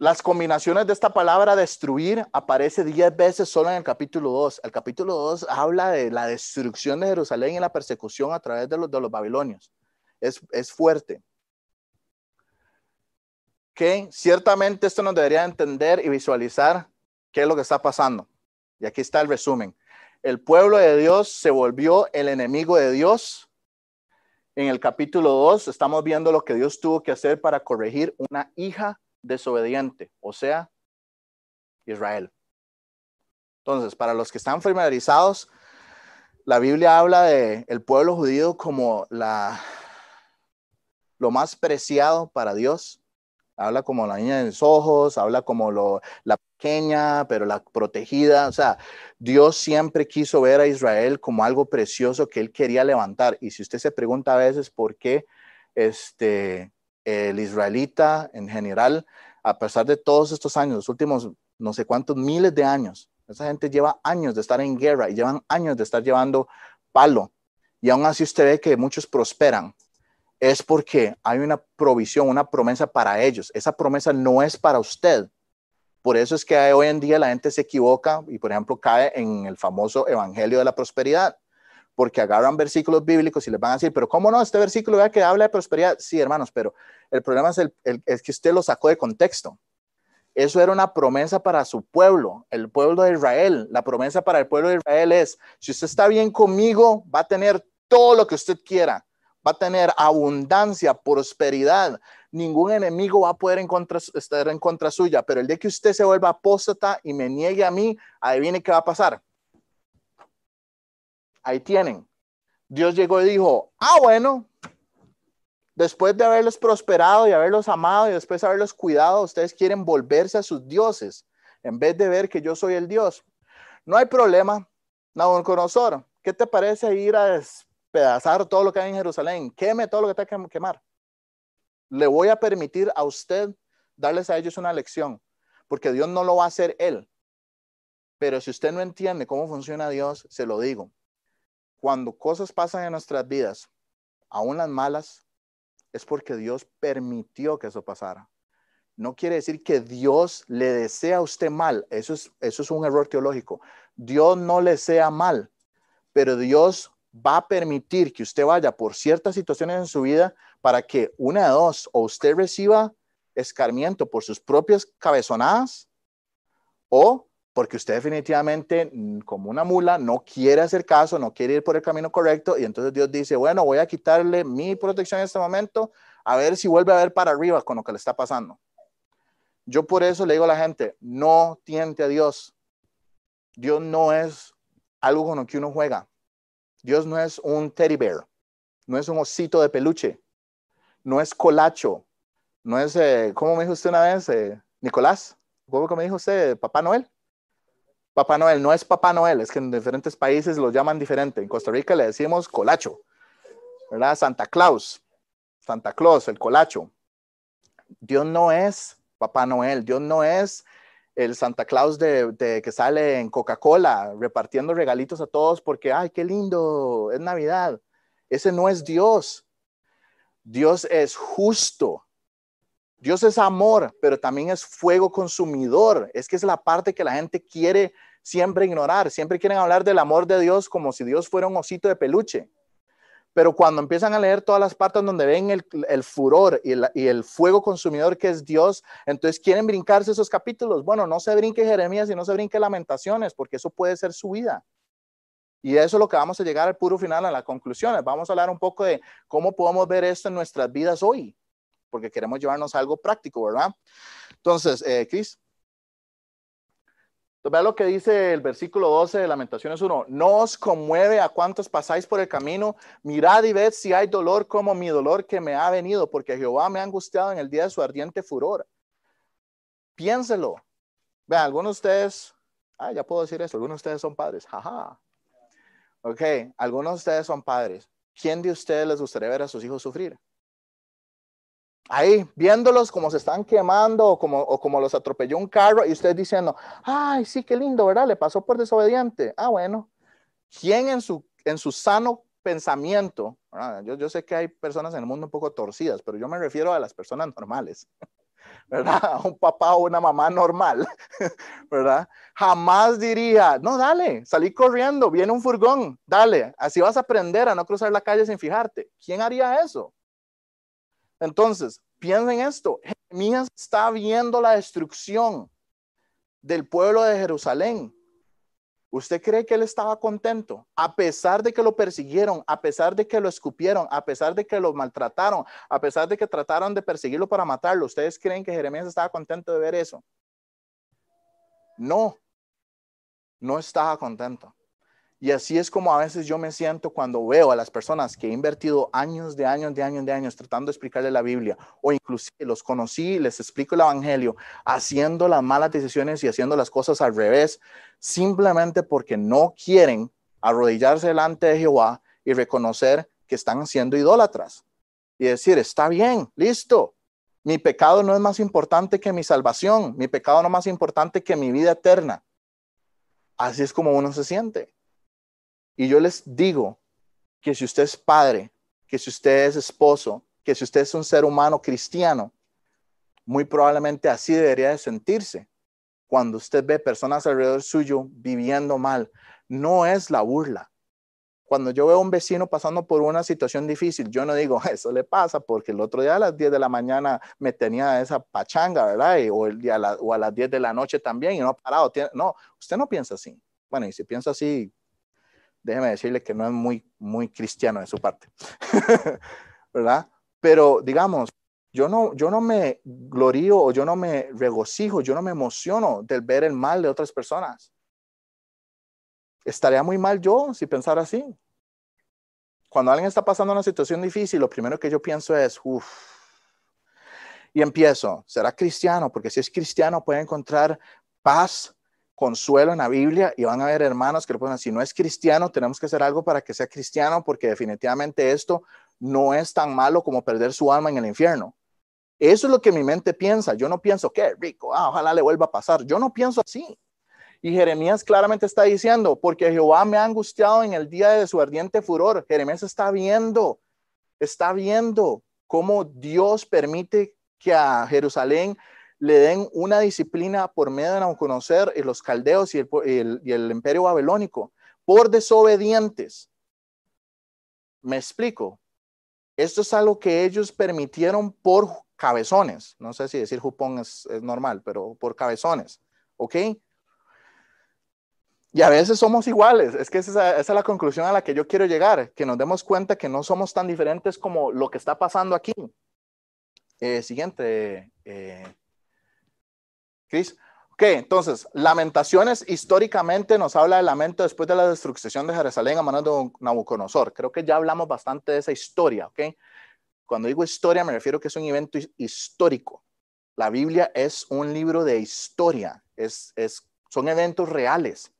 Las combinaciones de esta palabra destruir aparece diez veces solo en el capítulo 2. El capítulo 2 habla de la destrucción de Jerusalén y la persecución a través de los, de los babilonios. Es, es fuerte. Que ciertamente esto nos debería entender y visualizar qué es lo que está pasando. Y aquí está el resumen. El pueblo de Dios se volvió el enemigo de Dios en el capítulo 2 estamos viendo lo que Dios tuvo que hacer para corregir una hija desobediente, o sea, Israel. Entonces, para los que están familiarizados, la Biblia habla de el pueblo judío como la lo más preciado para Dios, Habla como la niña de mis ojos, habla como lo, la pequeña, pero la protegida. O sea, Dios siempre quiso ver a Israel como algo precioso que él quería levantar. Y si usted se pregunta a veces por qué este, el israelita en general, a pesar de todos estos años, los últimos no sé cuántos miles de años, esa gente lleva años de estar en guerra y llevan años de estar llevando palo. Y aún así usted ve que muchos prosperan es porque hay una provisión, una promesa para ellos. Esa promesa no es para usted. Por eso es que hoy en día la gente se equivoca y, por ejemplo, cae en el famoso evangelio de la prosperidad, porque agarran versículos bíblicos y les van a decir, pero ¿cómo no? Este versículo vea que habla de prosperidad. Sí, hermanos, pero el problema es, es que usted lo sacó de contexto. Eso era una promesa para su pueblo, el pueblo de Israel. La promesa para el pueblo de Israel es, si usted está bien conmigo, va a tener todo lo que usted quiera va a tener abundancia, prosperidad. Ningún enemigo va a poder estar en contra suya, pero el día que usted se vuelva apóstata y me niegue a mí, adivine qué va a pasar. Ahí tienen. Dios llegó y dijo, ah, bueno, después de haberlos prosperado y haberlos amado y después de haberlos cuidado, ustedes quieren volverse a sus dioses en vez de ver que yo soy el Dios. No hay problema, Nabucodonosor. ¿Qué te parece ir a pedazar todo lo que hay en Jerusalén, queme todo lo que tenga que quemar. Le voy a permitir a usted darles a ellos una lección, porque Dios no lo va a hacer él. Pero si usted no entiende cómo funciona Dios, se lo digo. Cuando cosas pasan en nuestras vidas, aún las malas, es porque Dios permitió que eso pasara. No quiere decir que Dios le desea a usted mal. Eso es, eso es un error teológico. Dios no le sea mal, pero Dios va a permitir que usted vaya por ciertas situaciones en su vida para que una de dos, o usted reciba escarmiento por sus propias cabezonadas, o porque usted definitivamente, mm, como una mula, no quiere hacer caso, no quiere ir por el camino correcto, y entonces Dios dice, bueno, voy a quitarle mi protección en este momento, a ver si vuelve a ver para arriba con lo que le está pasando. Yo por eso le digo a la gente, no tiente a Dios. Dios no es algo con lo que uno juega. Dios no es un teddy bear, no es un osito de peluche, no es colacho, no es, eh, ¿cómo me dijo usted una vez, eh, Nicolás? ¿Cómo me dijo usted, Papá Noel? Papá Noel, no es Papá Noel, es que en diferentes países lo llaman diferente. En Costa Rica le decimos colacho, ¿verdad? Santa Claus, Santa Claus, el colacho. Dios no es Papá Noel, Dios no es el Santa Claus de, que sale en Coca-Cola repartiendo regalitos a todos porque, ay, qué lindo, es Navidad. Ese no es Dios. Dios es justo. Dios es amor, pero también es fuego consumidor. Es que es la parte que la gente quiere siempre ignorar. Siempre quieren hablar del amor de Dios como si Dios fuera un osito de peluche. Pero cuando empiezan a leer todas las partes donde ven el, furor y el, fuego consumidor que es Dios, entonces quieren brincarse esos capítulos. Bueno, no se brinque Jeremías y no se brinque Lamentaciones, porque eso puede ser su vida. Y eso es lo que vamos a llegar al puro final, a las conclusiones. Vamos a hablar un poco de cómo podemos ver esto en nuestras vidas hoy, porque queremos llevarnos algo práctico, ¿verdad? Entonces, eh, Cris. Vea lo que dice el versículo 12 de Lamentaciones 1. No os conmueve a cuantos pasáis por el camino. Mirad y ved si hay dolor como mi dolor que me ha venido, porque Jehová me ha angustiado en el día de su ardiente furor. Piénselo. Vean, algunos de ustedes, ah, ya puedo decir eso, algunos de ustedes son padres. Jaja. Ok, algunos de ustedes son padres. ¿Quién de ustedes les gustaría ver a sus hijos sufrir? ahí viéndolos como se están quemando o como, o como los atropelló un carro y usted diciendo, ay, sí, qué lindo, ¿verdad? Le pasó por desobediente. Ah, bueno. ¿Quién en su, en su sano pensamiento, yo, yo sé que hay personas en el mundo un poco torcidas, pero yo me refiero a las personas normales, *laughs* ¿verdad? Un papá o una mamá normal, *laughs* ¿verdad? Jamás diría, no, dale, salí corriendo, viene un furgón, dale, así vas a aprender a no cruzar la calle sin fijarte. ¿Quién haría eso? Entonces, piensen esto, Jeremías está viendo la destrucción del pueblo de Jerusalén. ¿Usted cree que él estaba contento? A pesar de que lo persiguieron, a pesar de que lo escupieron, a pesar de que lo maltrataron, a pesar de que trataron de perseguirlo para matarlo, ¿ustedes creen que Jeremías estaba contento de ver eso? No, no estaba contento. Y así es como a veces yo me siento cuando veo a las personas que he invertido años de años de años de años tratando de explicarle la Biblia o inclusive los conocí, les explico el Evangelio, haciendo las malas decisiones y haciendo las cosas al revés, simplemente porque no quieren arrodillarse delante de Jehová y reconocer que están siendo idólatras. Y decir, está bien, listo, mi pecado no es más importante que mi salvación, mi pecado no es más importante que mi vida eterna. Así es como uno se siente. Y yo les digo que si usted es padre, que si usted es esposo, que si usted es un ser humano cristiano, muy probablemente así debería de sentirse cuando usted ve personas alrededor suyo viviendo mal. No es la burla. Cuando yo veo a un vecino pasando por una situación difícil, yo no digo, eso le pasa porque el otro día a las 10 de la mañana me tenía esa pachanga, ¿verdad? o, el día o a las 10 de la noche también y no ha parado. No, usted no piensa así. Bueno, y si piensa así, déjeme decirle que no es muy, muy cristiano de su parte, *laughs* ¿verdad? Pero digamos, yo no, yo no me glorío o yo no me regocijo, yo no me emociono del ver el mal de otras personas. Estaría muy mal yo si pensara así. Cuando alguien está pasando una situación difícil, lo primero que yo pienso es, uff, y empiezo, ¿será cristiano? Porque si es cristiano puede encontrar paz, consuelo en la Biblia y van a ver hermanos que le ponen, si no es cristiano, tenemos que hacer algo para que sea cristiano porque definitivamente esto no es tan malo como perder su alma en el infierno. Eso es lo que mi mente piensa. Yo no pienso, qué rico, ah, ojalá le vuelva a pasar. Yo no pienso así. Y Jeremías claramente está diciendo, porque Jehová me ha angustiado en el día de su ardiente furor. Jeremías está viendo, está viendo cómo Dios permite que a Jerusalén le den una disciplina por medio de conocer y los caldeos y el, y el imperio babilónico por desobedientes. Me explico. Esto es algo que ellos permitieron por cabezones. No sé si decir jupón es, normal, pero por cabezones. ¿Ok? Y a veces somos iguales. Es que esa, es la conclusión a la que yo quiero llegar, que nos demos cuenta que no somos tan diferentes como lo que está pasando aquí. Eh, siguiente. Eh, Cris. Ok, entonces, Lamentaciones históricamente nos habla del lamento después de la destrucción de Jerusalén a manos de Nabucodonosor. Creo que ya hablamos bastante de esa historia, ok. Cuando digo historia me refiero que es un evento histórico. La Biblia es un libro de historia, es, es, son eventos reales.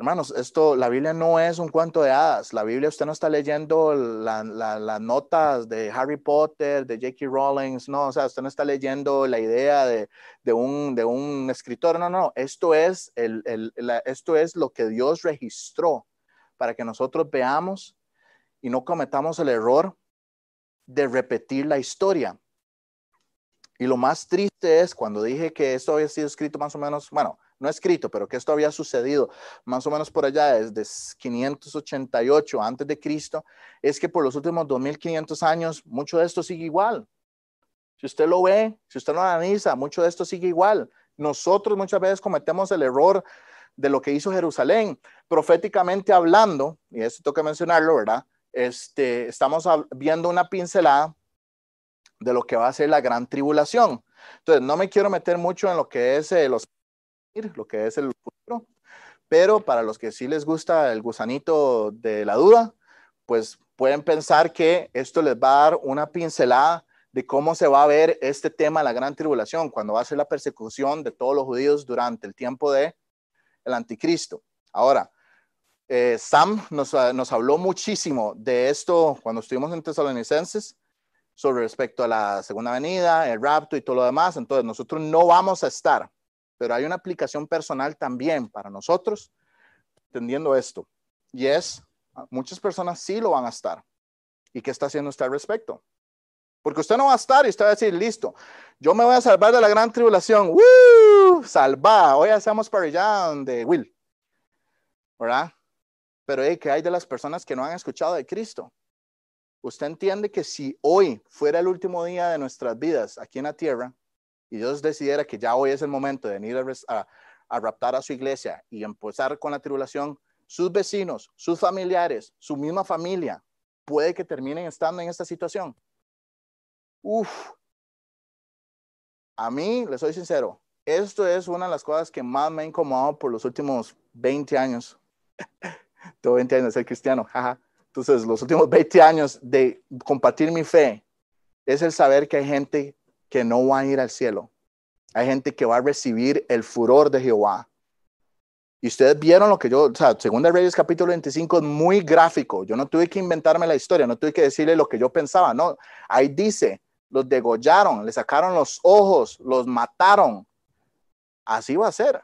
Hermanos, esto, la Biblia no es un cuento de hadas. La Biblia, usted no está leyendo las notas de Harry Potter, de J.K. Rowling, no, o sea, usted no está leyendo la idea de, un, de un escritor, no, no, esto es, el, esto es lo que Dios registró para que nosotros veamos y no cometamos el error de repetir la historia. Y lo más triste es cuando dije que esto había sido escrito más o menos, bueno, no escrito, pero que esto había sucedido más o menos por allá desde 588 antes de Cristo, es que por los últimos 2500 años mucho de esto sigue igual. Si usted lo ve, si usted lo analiza, mucho de esto sigue igual. Nosotros muchas veces cometemos el error de lo que hizo Jerusalén, proféticamente hablando, y esto que mencionarlo, ¿verdad? Este, estamos viendo una pincelada de lo que va a ser la gran tribulación. Entonces, no me quiero meter mucho en lo que es eh, los lo que es el futuro, pero para los que sí les gusta el gusanito de la duda, pues pueden pensar que esto les va a dar una pincelada de cómo se va a ver este tema, la gran tribulación, cuando va a ser la persecución de todos los judíos durante el tiempo de el anticristo. Ahora, eh, Sam nos, nos, habló muchísimo de esto cuando estuvimos en Tesalonicenses sobre respecto a la segunda venida, el rapto y todo lo demás. Entonces, nosotros no vamos a estar pero hay una aplicación personal también para nosotros, entendiendo esto. Y es, muchas personas sí lo van a estar. ¿Y qué está haciendo usted al respecto? Porque usted no va a estar y usted va a decir, listo, yo me voy a salvar de la gran tribulación. ¡Woo! Salva. Hoy hacemos para allá de Will. ¿Verdad? Pero ¿qué hay de las personas que no han escuchado de Cristo? Usted entiende que si hoy fuera el último día de nuestras vidas aquí en la tierra, y Dios decidiera que ya hoy es el momento de venir a, a, raptar a su iglesia y empezar con la tribulación, sus vecinos, sus familiares, su misma familia, puede que terminen estando en esta situación. Uf, a mí, le soy sincero, esto es una de las cosas que más me ha incomodado por los últimos 20 años *laughs* Tengo 20 años de ser cristiano, jaja. Entonces, los últimos 20 años de compartir mi fe es el saber que hay gente que no va a ir al cielo. Hay gente que va a recibir el furor de Jehová. Y ustedes vieron lo que yo, o sea, Segunda Reyes capítulo 25 es muy gráfico. Yo no tuve que inventarme la historia, no tuve que decirle lo que yo pensaba, no. Ahí dice, los degollaron, le sacaron los ojos, los mataron. Así va a ser.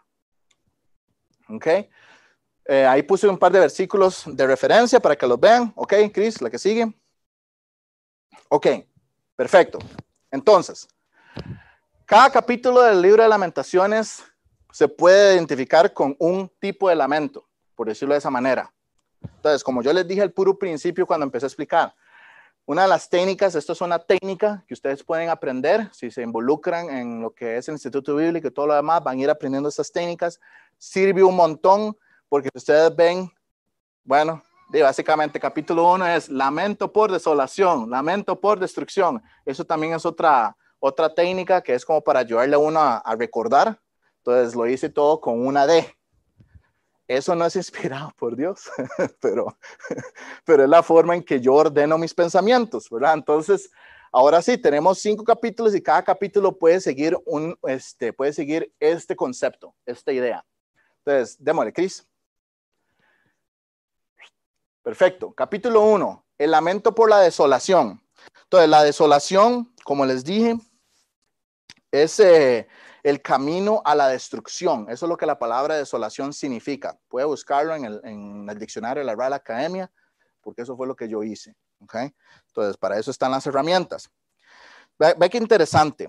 ¿Ok? Eh, ahí puse un par de versículos de referencia para que los vean. ¿Ok, Chris? La que sigue. Ok, perfecto. Entonces, cada capítulo del libro de lamentaciones se puede identificar con un tipo de lamento, por decirlo de esa manera. Entonces, como yo les dije al puro principio cuando empecé a explicar, una de las técnicas, esto es una técnica que ustedes pueden aprender si se involucran en lo que es el Instituto Bíblico y todo lo demás, van a ir aprendiendo estas técnicas. Sirve un montón porque ustedes ven, bueno, básicamente capítulo 1 es lamento por desolación, lamento por destrucción. Eso también es otra, otra técnica que es como para ayudarle a uno a, a recordar. Entonces lo hice todo con una D. Eso no es *laughs* inspirado por Dios, *laughs* pero, *laughs* pero es la forma en que yo ordeno mis pensamientos, ¿verdad? Entonces, ahora sí, tenemos cinco capítulos y cada capítulo puede seguir, un, este, puede seguir este concepto, esta idea. Entonces, démosle, Cris. Perfecto. Capítulo 1, el lamento por la desolación. Entonces, la desolación, como les dije, es eh, el camino a la destrucción. Eso es lo que la palabra desolación significa. Puede buscarlo en el, diccionario de la Real Academia, porque eso fue lo que yo hice. ¿okay? Entonces, para eso están las herramientas. Ve, ve qué interesante.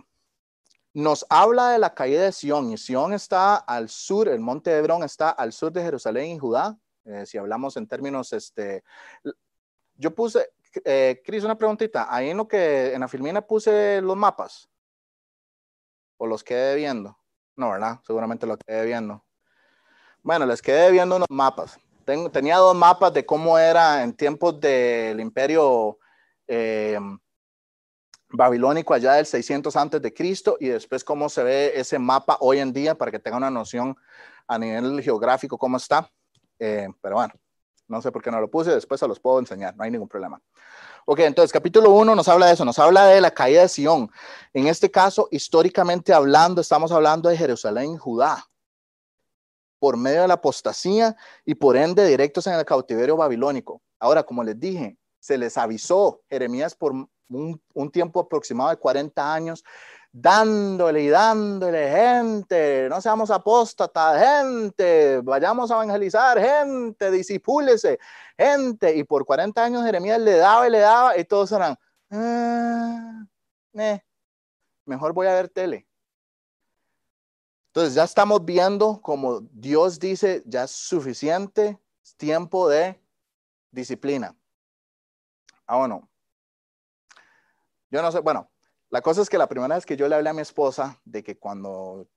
Nos habla de la caída de Sión, y Sión está al sur, el monte de Hebrón está al sur de Jerusalén y Judá. Eh, si hablamos en términos, este, yo puse, eh, Cris, una preguntita. Ahí en lo que, en la filmina puse los mapas o los quedé viendo. No, ¿verdad? Seguramente los quedé viendo. Bueno, les quedé viendo unos mapas. tenía dos mapas de cómo era en tiempos del imperio eh, babilónico allá del 600 antes de Cristo y después cómo se ve ese mapa hoy en día para que tengan una noción a nivel geográfico cómo está. Eh, pero bueno, no sé por qué no lo puse, después se los puedo enseñar, no hay ningún problema. Ok, entonces capítulo 1 nos habla de eso, nos habla de la caída de Sión. En este caso, históricamente hablando, estamos hablando de Jerusalén Judá, por medio de la apostasía y por ende directos en el cautiverio babilónico. Ahora, como les dije, se les avisó Jeremías por un tiempo aproximado de 40 años dándole y dándole gente, no seamos apóstatas, gente, vayamos a evangelizar, gente, disipúlese, gente. Y por 40 años Jeremías le daba y le daba y todos eran, ah, mejor voy a ver tele. Entonces ya estamos viendo como Dios dice, ya es suficiente tiempo de disciplina. Ah, bueno. Yo no sé, bueno, la cosa es que la primera vez que yo le hablé a mi esposa de que cuando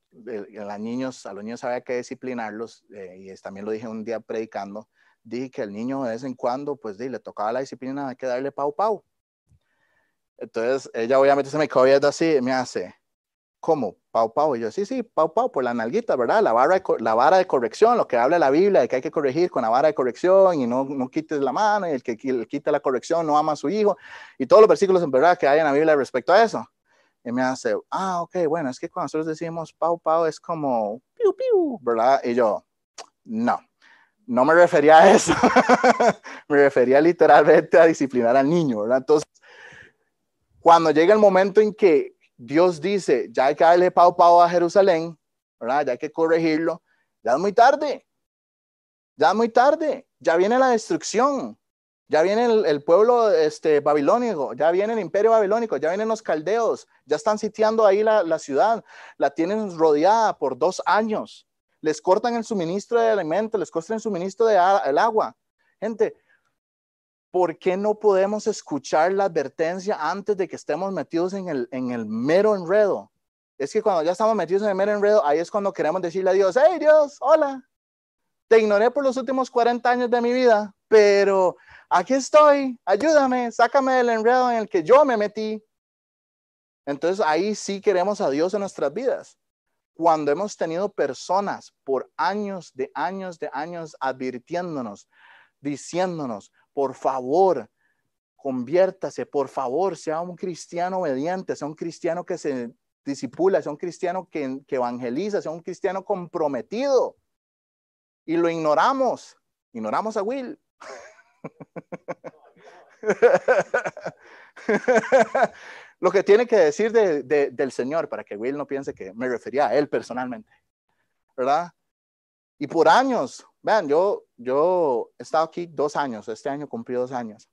a, niños, a los niños había que disciplinarlos, eh, y también lo dije un día predicando, dije que el niño de vez en cuando, pues le tocaba la disciplina, hay que darle pau pau. Entonces ella obviamente se me quedó así y me hace, ¿cómo? Pau pau. Y yo, sí, sí, pau pau, por la nalguita, ¿verdad? La vara, de, la vara de corrección, lo que habla la Biblia, de que hay que corregir con la vara de corrección y no, no quites la mano y el que quita la corrección no ama a su hijo. Y todos los versículos en verdad que hay en la Biblia respecto a eso. Y me hace, ah, ok, bueno, es que cuando nosotros decimos pau pau es como piu piu, ¿verdad? Y yo, no, no me refería a eso. *laughs* me refería literalmente a disciplinar al niño, ¿verdad? Entonces, cuando llega el momento en que Dios dice, ya hay que darle pau pau a Jerusalén, ¿verdad? Ya hay que corregirlo. Ya es muy tarde. Ya es muy tarde. Ya viene la destrucción. Ya viene el, pueblo este, babilónico, ya viene el imperio babilónico, ya vienen los caldeos, ya están sitiando ahí la, la ciudad, la tienen rodeada por dos años. Les cortan el suministro de alimentos, les cortan el suministro de el agua. Gente, ¿por qué no podemos escuchar la advertencia antes de que estemos metidos en el, en el mero enredo? Es que cuando ya estamos metidos en el mero enredo, ahí es cuando queremos decirle a Dios, hey Dios, hola, te ignoré por los últimos 40 años de mi vida, pero aquí estoy, ayúdame, sácame del enredo en el que yo me metí. Entonces ahí sí queremos a Dios en nuestras vidas. cuando hemos tenido personas por años de años de años advirtiéndonos, diciéndonos, por favor, conviértase, por favor, sea un cristiano obediente, sea un cristiano que se disipula, sea un cristiano que, evangeliza, sea un cristiano comprometido. Y lo ignoramos, ignoramos a Will. *laughs* lo que tiene que decir del Señor para que Will no piense que me refería a él personalmente, ¿verdad? Y por años, vean, yo, yo he estado aquí dos años, este año cumplí dos años.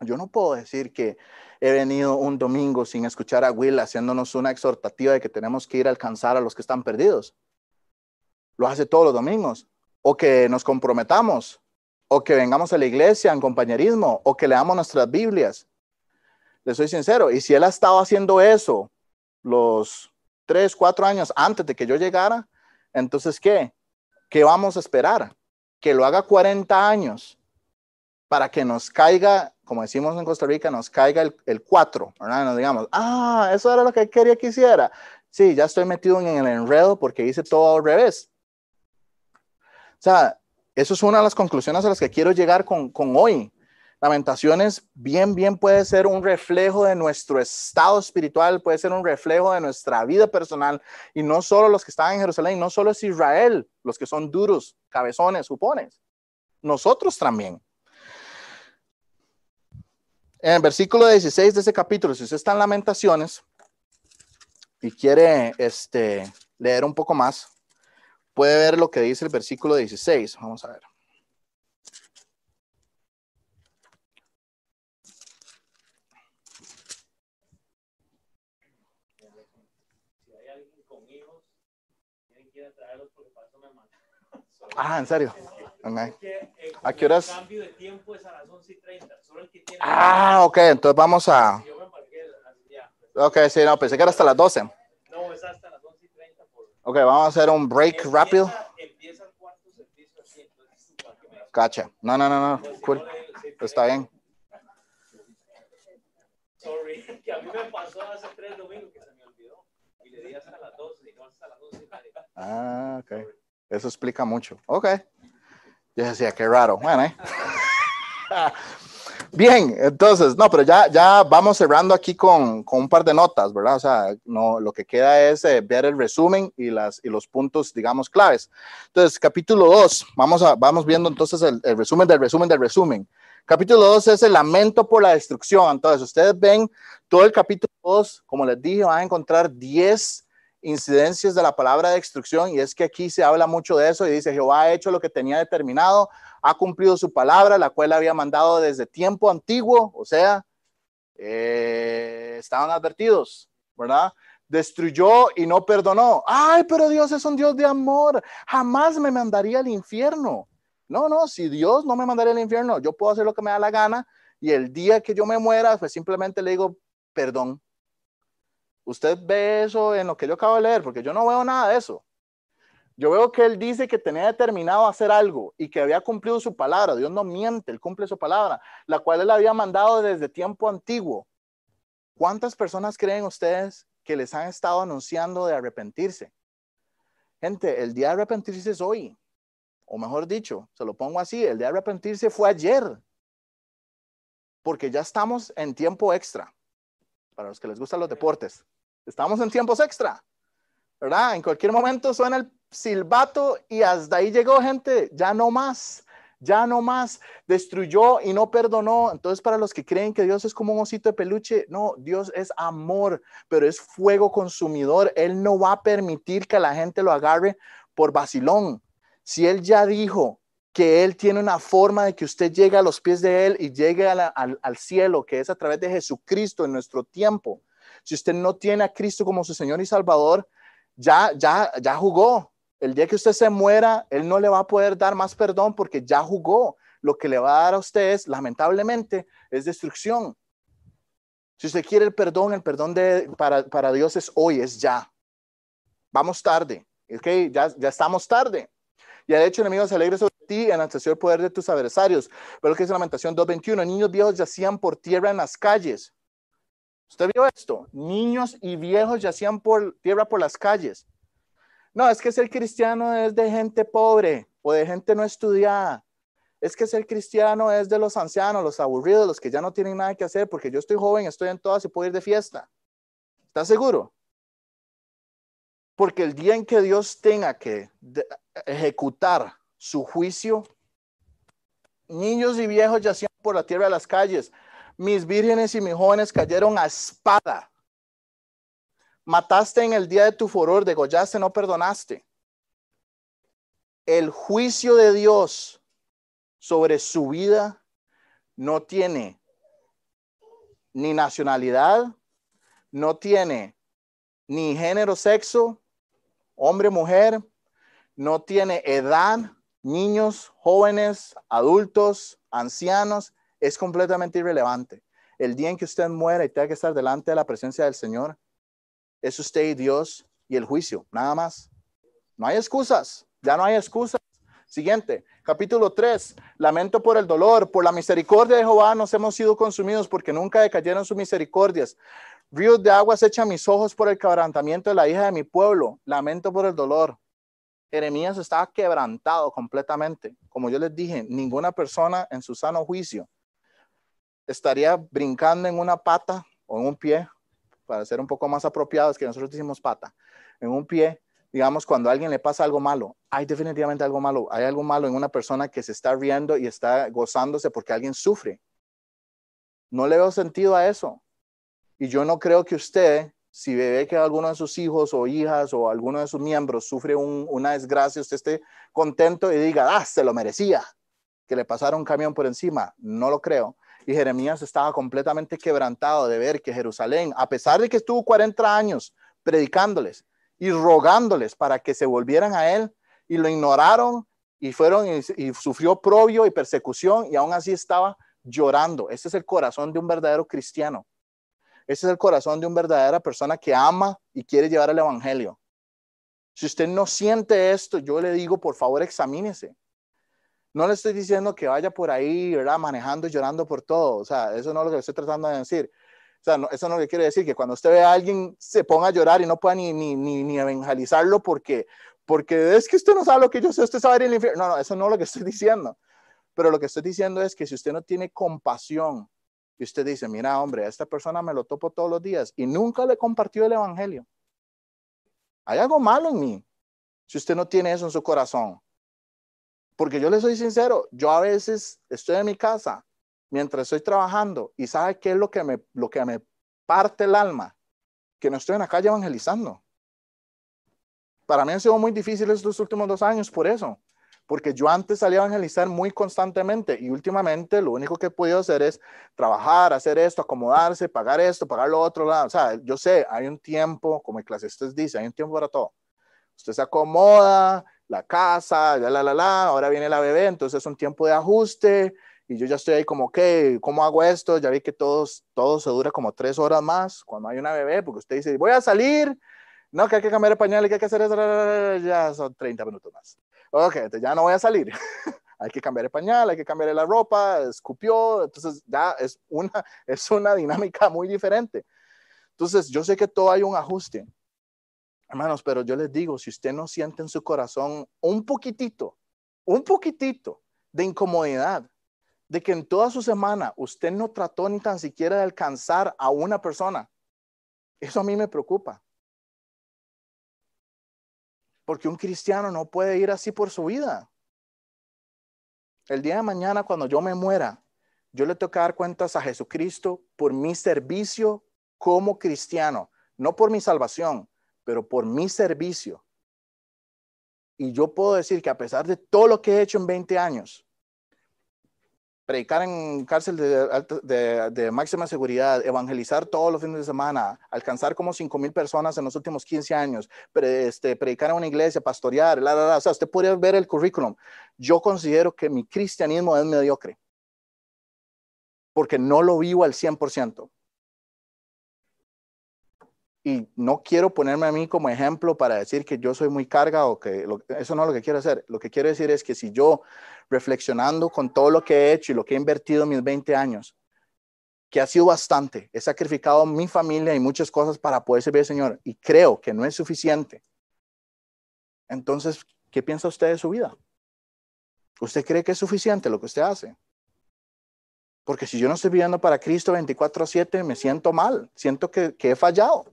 Yo no puedo decir que he venido un domingo sin escuchar a Will haciéndonos una exhortativa de que tenemos que ir a alcanzar a los que están perdidos. Lo hace todos los domingos. O que nos comprometamos, o que vengamos a la iglesia en compañerismo, o que leamos nuestras Biblias. Le soy sincero, y si él ha estado haciendo eso los tres, cuatro años antes de que yo llegara, entonces, ¿qué? ¿Qué vamos a esperar? Que lo haga 40 años para que nos caiga, como decimos en Costa Rica, nos caiga el, el 4, ¿verdad? Nos digamos, ah, eso era lo que quería que hiciera. Sí, ya estoy metido en el enredo porque hice todo al revés. O sea, eso es una de las conclusiones a las que quiero llegar con, con hoy. Lamentaciones bien, bien puede ser un reflejo de nuestro estado espiritual, puede ser un reflejo de nuestra vida personal, y no solo los que están en Jerusalén, no solo es Israel, los que son duros, cabezones, supones, nosotros también. En el versículo 16 de ese capítulo, si usted está en Lamentaciones y quiere este, leer un poco más, puede ver lo que dice el versículo 16. Vamos a ver. Ah, ¿en serio? ¿A qué horas? cambio de tiempo es a las 11 y 30. Solo el que tiene ah, ok, entonces vamos a. Ok, sí, no, pensé que era hasta las 12. No, es hasta las 11 y 30. Por... Ok, vamos a hacer un break rápido. Empieza el cuarto servicio así, entonces. Cacha. No, no, no, no. Cool. Está bien. Sorry, *laughs* que a mí me pasó hace tres domingos que se me olvidó. Y le di hasta las 12 y no hasta las 12 y media. Ah, ok. Eso explica mucho. Ok. Yo decía, qué raro. Bueno, ¿eh? *laughs* Bien, entonces, no, pero ya, ya vamos cerrando aquí con, con, un par de notas, ¿verdad? O sea, no, lo que queda es eh, ver el resumen y, las, y los puntos, digamos, claves. Entonces, capítulo 2, vamos, a, vamos viendo entonces el, el, resumen del resumen del resumen. Capítulo 2 es el lamento por la destrucción. Entonces, ustedes ven todo el capítulo 2, como les dije, van a encontrar 10 incidencias de la palabra de destrucción y es que aquí se habla mucho de eso y dice Jehová ha hecho lo que tenía determinado, ha cumplido su palabra, la cual había mandado desde tiempo antiguo, o sea, eh, estaban advertidos, ¿verdad? Destruyó y no perdonó. Ay, pero Dios es un Dios de amor, jamás me mandaría al infierno. No, no, si Dios no me mandaría al infierno, yo puedo hacer lo que me da la gana y el día que yo me muera, pues simplemente le digo perdón Usted ve eso en lo que yo acabo de leer, porque yo no veo nada de eso. Yo veo que él dice que tenía determinado hacer algo y que había cumplido su palabra. Dios no miente, él cumple su palabra, la cual él había mandado desde tiempo antiguo. ¿Cuántas personas creen ustedes que les han estado anunciando de arrepentirse? Gente, el día de arrepentirse es hoy. O mejor dicho, se lo pongo así, el día de arrepentirse fue ayer. Porque ya estamos en tiempo extra. Para los que les gustan los deportes. Estamos en tiempos extra, ¿verdad? En cualquier momento suena el silbato y hasta ahí llegó gente, ya no más, ya no más, destruyó y no perdonó. Entonces, para los que creen que Dios es como un osito de peluche, no, Dios es amor, pero es fuego consumidor. Él no va a permitir que la gente lo agarre por vacilón. Si Él ya dijo que Él tiene una forma de que usted llegue a los pies de Él y llegue al, al cielo, que es a través de Jesucristo en nuestro tiempo, si usted no tiene a Cristo como su Señor y Salvador, ya, ya, ya jugó. El día que usted se muera, Él no le va a poder dar más perdón porque ya jugó. Lo que le va a dar a usted lamentablemente, es destrucción. Si usted quiere el perdón, el perdón de, para, para Dios es hoy, es ya. Vamos tarde. Okay, ya, ya estamos tarde. Y ha hecho enemigos alegres sobre ti, en el poder de tus adversarios. Pero lo que dice Lamentación 2.21, niños viejos yacían por tierra en las calles. ¿Usted vio esto? Niños y viejos yacían por tierra por las calles. No, es que ser cristiano es de gente pobre o de gente no estudiada. Es que ser cristiano es de los ancianos, los aburridos, los que ya no tienen nada que hacer, porque yo estoy joven, estoy en todas y puedo ir de fiesta. ¿Estás seguro? Porque el día en que Dios tenga que ejecutar su juicio, niños y viejos yacían por la tierra de las calles. Mis vírgenes y mis jóvenes cayeron a espada. Mataste en el día de tu furor, degollaste, no perdonaste. El juicio de Dios sobre su vida no tiene ni nacionalidad, no tiene ni género, sexo, hombre, mujer, no tiene edad, niños, jóvenes, adultos, ancianos, es completamente irrelevante. El día en que usted muera y tenga que estar delante de la presencia del Señor, es usted y Dios y el juicio, nada más. No hay excusas, ya no hay excusas. Siguiente, capítulo 3, lamento por el dolor, por la misericordia de Jehová nos hemos sido consumidos porque nunca decayeron sus misericordias. Ríos de aguas echan mis ojos por el quebrantamiento de la hija de mi pueblo, lamento por el dolor. Jeremías estaba quebrantado completamente. Como yo les dije, ninguna persona en su sano juicio estaría brincando en una pata o en un pie, para ser un poco más apropiados que nosotros decimos pata, en un pie, digamos, cuando a alguien le pasa algo malo, hay definitivamente algo malo, hay algo malo en una persona que se está riendo y está gozándose porque alguien sufre. No le veo sentido a eso. Y yo no creo que usted si ve que alguno de sus hijos o hijas o alguno de sus miembros sufre una desgracia, usted esté contento y diga, ah, se lo merecía, que le pasara un camión por encima. No lo creo. Y Jeremías estaba completamente quebrantado de ver que Jerusalén, a pesar de que estuvo 40 años predicándoles y rogándoles para que se volvieran a él, y lo ignoraron y fueron y, sufrió probio y persecución y aún así estaba llorando. Ese es el corazón de un verdadero cristiano ese es el corazón de una verdadera persona que ama y quiere llevar el Evangelio. Si usted no siente esto, yo le digo, por favor, examínese. No le estoy diciendo que vaya por ahí, ¿verdad? Manejando y llorando por todo. O sea, eso no es lo que estoy tratando de decir. O sea, eso no es lo que quiere decir que cuando usted ve a alguien se ponga a llorar y no pueda ni, ni, ni, ni evangelizarlo porque, porque es que usted no sabe lo que yo sé, usted sabe ir al infierno. No, no, eso no es lo que estoy diciendo. Pero lo que estoy diciendo es que si usted no tiene compasión y usted dice, mira, hombre, a esta persona me lo topo todos los días y nunca le compartió el Evangelio. Hay algo malo en mí si usted no tiene eso en su corazón. Porque yo le soy sincero, yo a veces estoy en mi casa mientras estoy trabajando y sabe qué es lo que me, lo que me parte el alma, que no estoy en la calle evangelizando. Para mí han sido muy difíciles estos últimos dos años por eso porque yo antes salía a evangelizar muy constantemente y últimamente lo único que he podido hacer es trabajar, hacer esto, acomodarse, pagar esto, pagar lo otro. O sea, yo sé, hay un tiempo, como el clasista dice, hay un tiempo para todo. Usted se acomoda, la casa, ya la, la, la, ahora viene la bebé, entonces es un tiempo de ajuste y yo ya estoy ahí como, ¿qué? ¿Cómo hago esto? Ya vi que todos, todo se dura como tres horas más cuando hay una bebé, porque usted dice, voy a salir, no, que hay que cambiar el pañal que hay que hacer eso, ya son 30 minutos más ok, entonces ya no voy a salir. *laughs* hay que cambiar el pañal, hay que cambiar la ropa, escupió, entonces ya es una, *laughs* es una dinámica muy diferente. Entonces, yo sé que todo hay un ajuste, hermanos, pero yo les digo, si usted no siente en su corazón un poquitito, un poquitito de incomodidad, de que en toda su semana usted no trató ni tan siquiera de alcanzar a una persona, eso a mí me preocupa. Porque un cristiano no puede ir así por su vida. El día de mañana, cuando yo me muera, yo le tengo que dar cuentas a Jesucristo por mi servicio como cristiano, no por mi salvación, pero por mi servicio. Y yo puedo decir que a pesar de todo lo que he hecho en 20 años, predicar en cárcel de, máxima seguridad, evangelizar todos los fines de semana, alcanzar como 5 mil personas en los últimos 15 años, este, predicar en una iglesia, pastorear, la, la, o sea, usted podría ver el currículum. Yo considero que mi cristianismo es mediocre, porque no lo vivo al 100% y no quiero ponerme a mí como ejemplo para decir que yo soy muy carga o que eso no es lo que quiero hacer. Lo que quiero decir es que si yo, reflexionando con todo lo que he hecho y lo que he invertido en mis 20 años, que ha sido bastante, he sacrificado mi familia y muchas cosas para poder servir al Señor y creo que no es suficiente. Entonces, ¿qué piensa usted de su vida? ¿Usted cree que es suficiente lo que usted hace? Porque si yo no estoy viviendo para Cristo 24/7, me siento mal, siento que, que he fallado.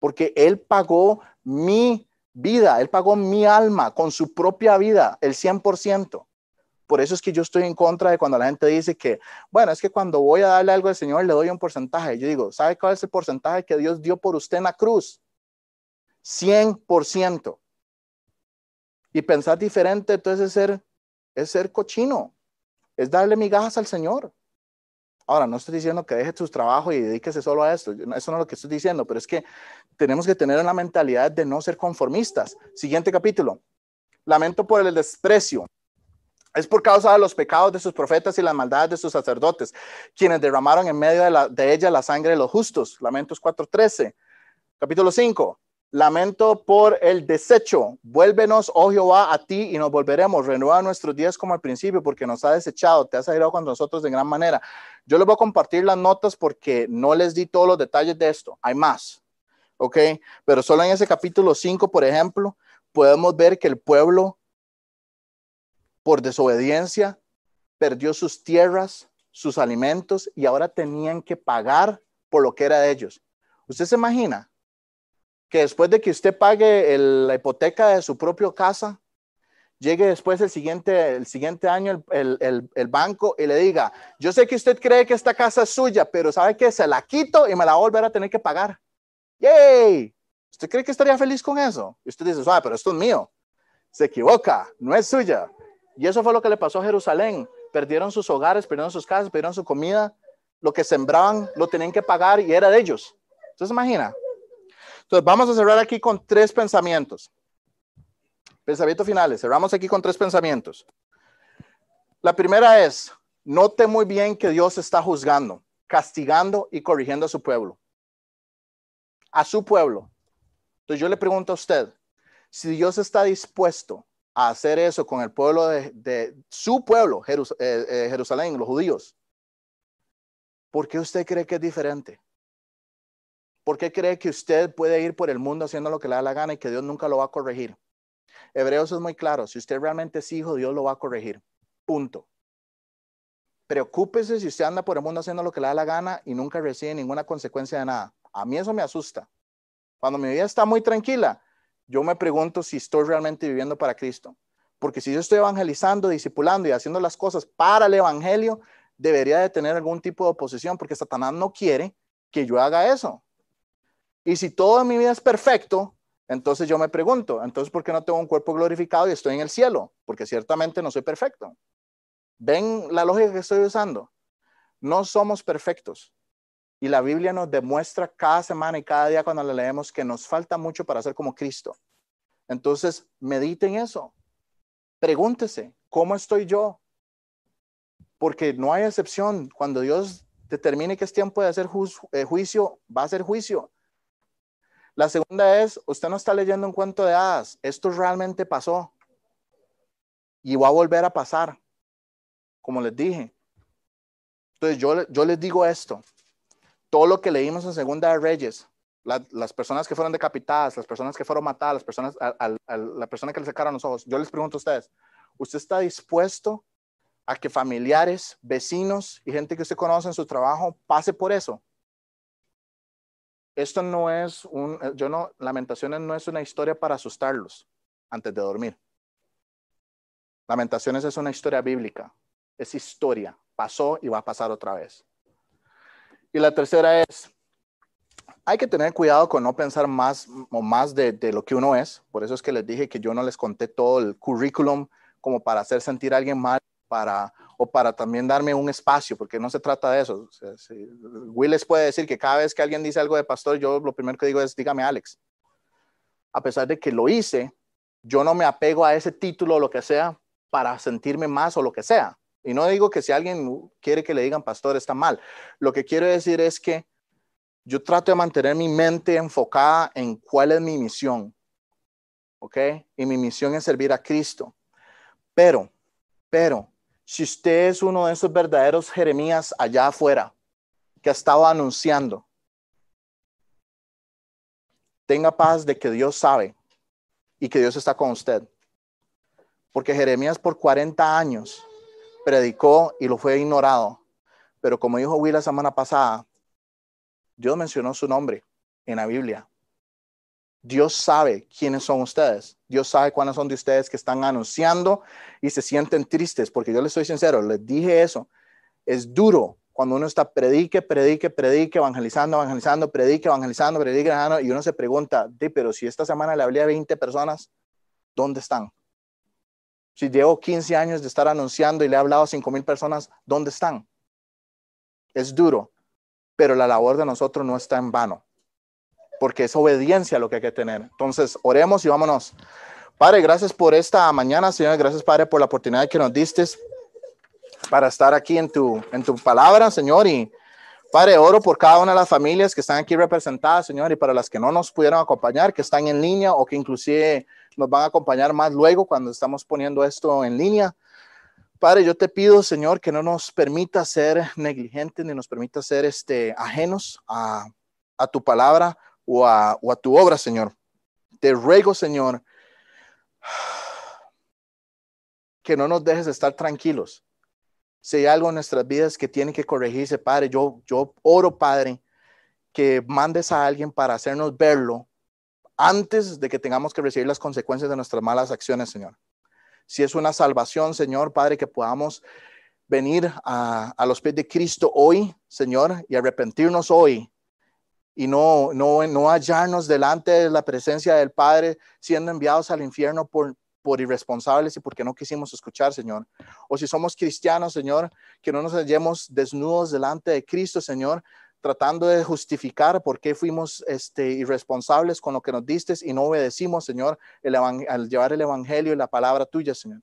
Porque Él pagó mi vida, Él pagó mi alma con su propia vida, el 100%. Por eso es que yo estoy en contra de cuando la gente dice que, bueno, es que cuando voy a darle algo al Señor le doy un porcentaje. Yo digo, ¿sabe cuál es el porcentaje que Dios dio por usted en la cruz? 100%. Y pensar diferente, entonces es ser, es ser cochino, es darle migajas al Señor. Ahora, no estoy diciendo que deje su trabajo y dedíquese solo a esto, eso no es lo que estoy diciendo, pero es que tenemos que tener una mentalidad de no ser conformistas. Siguiente capítulo. Lamento por el desprecio. Es por causa de los pecados de sus profetas y las maldades de sus sacerdotes, quienes derramaron en medio de, de ella la sangre de los justos. Lamentos 4.13. Capítulo 5. Lamento por el desecho. Vuélvenos, oh Jehová, a ti y nos volveremos. Renueva nuestros días como al principio, porque nos ha desechado, te has ayudado con nosotros de gran manera. Yo les voy a compartir las notas porque no les di todos los detalles de esto. Hay más, ¿ok? Pero solo en ese capítulo 5, por ejemplo, podemos ver que el pueblo, por desobediencia, perdió sus tierras, sus alimentos y ahora tenían que pagar por lo que era de ellos. ¿Usted se imagina? Que después de que usted pague la hipoteca de su propia casa, llegue después el siguiente, el siguiente año el, el, banco y le diga, yo sé que usted cree que esta casa es suya, pero sabe que se la quito y me la va a tener que pagar. ¡Yay! ¿Usted cree que estaría feliz con eso? Y usted dice, suave, pero esto es mío. Se equivoca, no es suya. Y eso fue lo que le pasó a Jerusalén. Perdieron sus hogares, perdieron sus casas, perdieron su comida. Lo que sembraban lo tenían que pagar y era de ellos. Entonces, imagina, entonces, vamos a cerrar aquí con tres pensamientos. Pensamientos finales. Cerramos aquí con tres pensamientos. La primera es, note muy bien que Dios está juzgando, castigando y corrigiendo a su pueblo. A su pueblo. Entonces yo le pregunto a usted, si Dios está dispuesto a hacer eso con el pueblo de, su pueblo, eh, eh, Jerusalén, los judíos, ¿por qué usted cree que es diferente? ¿Por qué cree que usted puede ir por el mundo haciendo lo que le da la gana y que Dios nunca lo va a corregir? Hebreos es muy claro, si usted realmente es hijo, Dios lo va a corregir. Punto. Preocúpese si usted anda por el mundo haciendo lo que le da la gana y nunca recibe ninguna consecuencia de nada. A mí eso me asusta. Cuando mi vida está muy tranquila, yo me pregunto si estoy realmente viviendo para Cristo. Porque si yo estoy evangelizando, discipulando y haciendo las cosas para el evangelio, debería de tener algún tipo de oposición porque Satanás no quiere que yo haga eso. Y si todo en mi vida es perfecto, entonces yo me pregunto, entonces ¿por qué no tengo un cuerpo glorificado y estoy en el cielo? Porque ciertamente no soy perfecto. ¿Ven la lógica que estoy usando? No somos perfectos. Y la Biblia nos demuestra cada semana y cada día cuando la leemos que nos falta mucho para ser como Cristo. Entonces, mediten eso. Pregúntese, ¿cómo estoy yo? Porque no hay excepción. Cuando Dios determine que es tiempo de hacer eh, juicio, va a ser juicio. La segunda es, usted no está leyendo un cuento de hadas, esto realmente pasó y va a volver a pasar, como les dije. Entonces yo, yo les digo esto, todo lo que leímos en Segunda de Reyes, las personas que fueron decapitadas, las personas que fueron matadas, las personas, la persona que le sacaron los ojos, yo les pregunto a ustedes, ¿usted está dispuesto a que familiares, vecinos y gente que usted conoce en su trabajo pase por eso? Esto no es un, eh, yo no, Lamentaciones no es una historia para asustarlos antes de dormir. Lamentaciones es una historia bíblica, es historia, pasó y va a pasar otra vez. Y la tercera es, hay que tener cuidado con no pensar más o más de, de, lo que uno es. Por eso es que les dije que yo no les conté todo el currículum como para hacer sentir a alguien mal para, o para también darme un espacio, porque no se trata de eso. Will les puede decir que cada vez que alguien dice algo de pastor, yo lo primero que digo es, dígame Alex. A pesar de que lo hice, yo no me apego a ese título o lo que sea para sentirme más o lo que sea. Y no digo que si alguien quiere que le digan pastor está mal. Lo que quiero decir es que yo trato de mantener mi mente enfocada en cuál es mi misión. ¿Ok? Y mi misión es servir a Cristo. Pero, pero, si usted es uno de esos verdaderos Jeremías allá afuera que estaba anunciando, tenga paz de que Dios sabe y que Dios está con usted. Porque Jeremías por 40 años predicó y lo fue ignorado. Pero como dijo Will la semana pasada, Dios mencionó su nombre en la Biblia. Dios sabe quiénes son ustedes. Dios sabe cuáles son de ustedes que están anunciando y se sienten tristes, porque yo les soy sincero, les dije eso. Es duro cuando uno está predique, predique, predique, evangelizando, evangelizando, predique, evangelizando, predique, y uno se pregunta, pero si esta semana le hablé a 20 personas, ¿dónde están? Si llevo 15 años de estar anunciando y le he hablado a 5 mil personas, ¿dónde están? Es duro, pero la labor de nosotros no está en vano, porque es obediencia lo que hay que tener. Entonces, oremos y vámonos. Padre, gracias por esta mañana, Señor. Gracias, Padre, por la oportunidad que nos diste para estar aquí en tu, en tu palabra, Señor. Y Padre, oro por cada una de las familias que están aquí representadas, Señor, y para las que no nos pudieron acompañar, que están en línea o que inclusive nos van a acompañar más luego cuando estamos poniendo esto en línea. Padre, yo te pido, Señor, que no nos permita ser negligentes ni nos permita ser este, ajenos a, a tu palabra o a, tu obra, Señor. Te ruego, Señor, que no nos dejes estar tranquilos, si hay algo en nuestras vidas que tiene que corregirse, Padre, yo, yo oro, Padre, que mandes a alguien para hacernos verlo antes de que tengamos que recibir las consecuencias de nuestras malas acciones, Señor. Si es una salvación, Señor, Padre, que podamos venir a, a los pies de Cristo hoy, Señor, y arrepentirnos hoy y no, no, no hallarnos delante de la presencia del Padre siendo enviados al infierno por, por irresponsables y porque no quisimos escuchar, Señor. O si somos cristianos, Señor, que no nos hallemos desnudos delante de Cristo, Señor, tratando de justificar por qué fuimos este, irresponsables con lo que nos diste y no obedecimos, Señor, al llevar el Evangelio y la palabra tuya, Señor.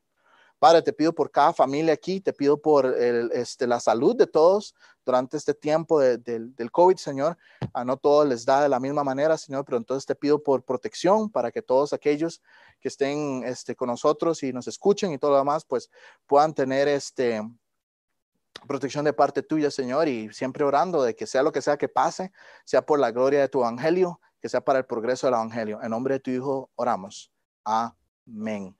Padre, te pido por cada familia aquí, te pido por este, la salud de todos durante este tiempo del COVID, Señor. A no todos les da de la misma manera, Señor, pero entonces te pido por protección para que todos aquellos que estén este, con nosotros y nos escuchen y todo lo demás, pues puedan tener este, protección de parte tuya, Señor, y siempre orando de que sea lo que sea que pase, sea por la gloria de tu evangelio, que sea para el progreso del evangelio. En nombre de tu Hijo oramos. Amén.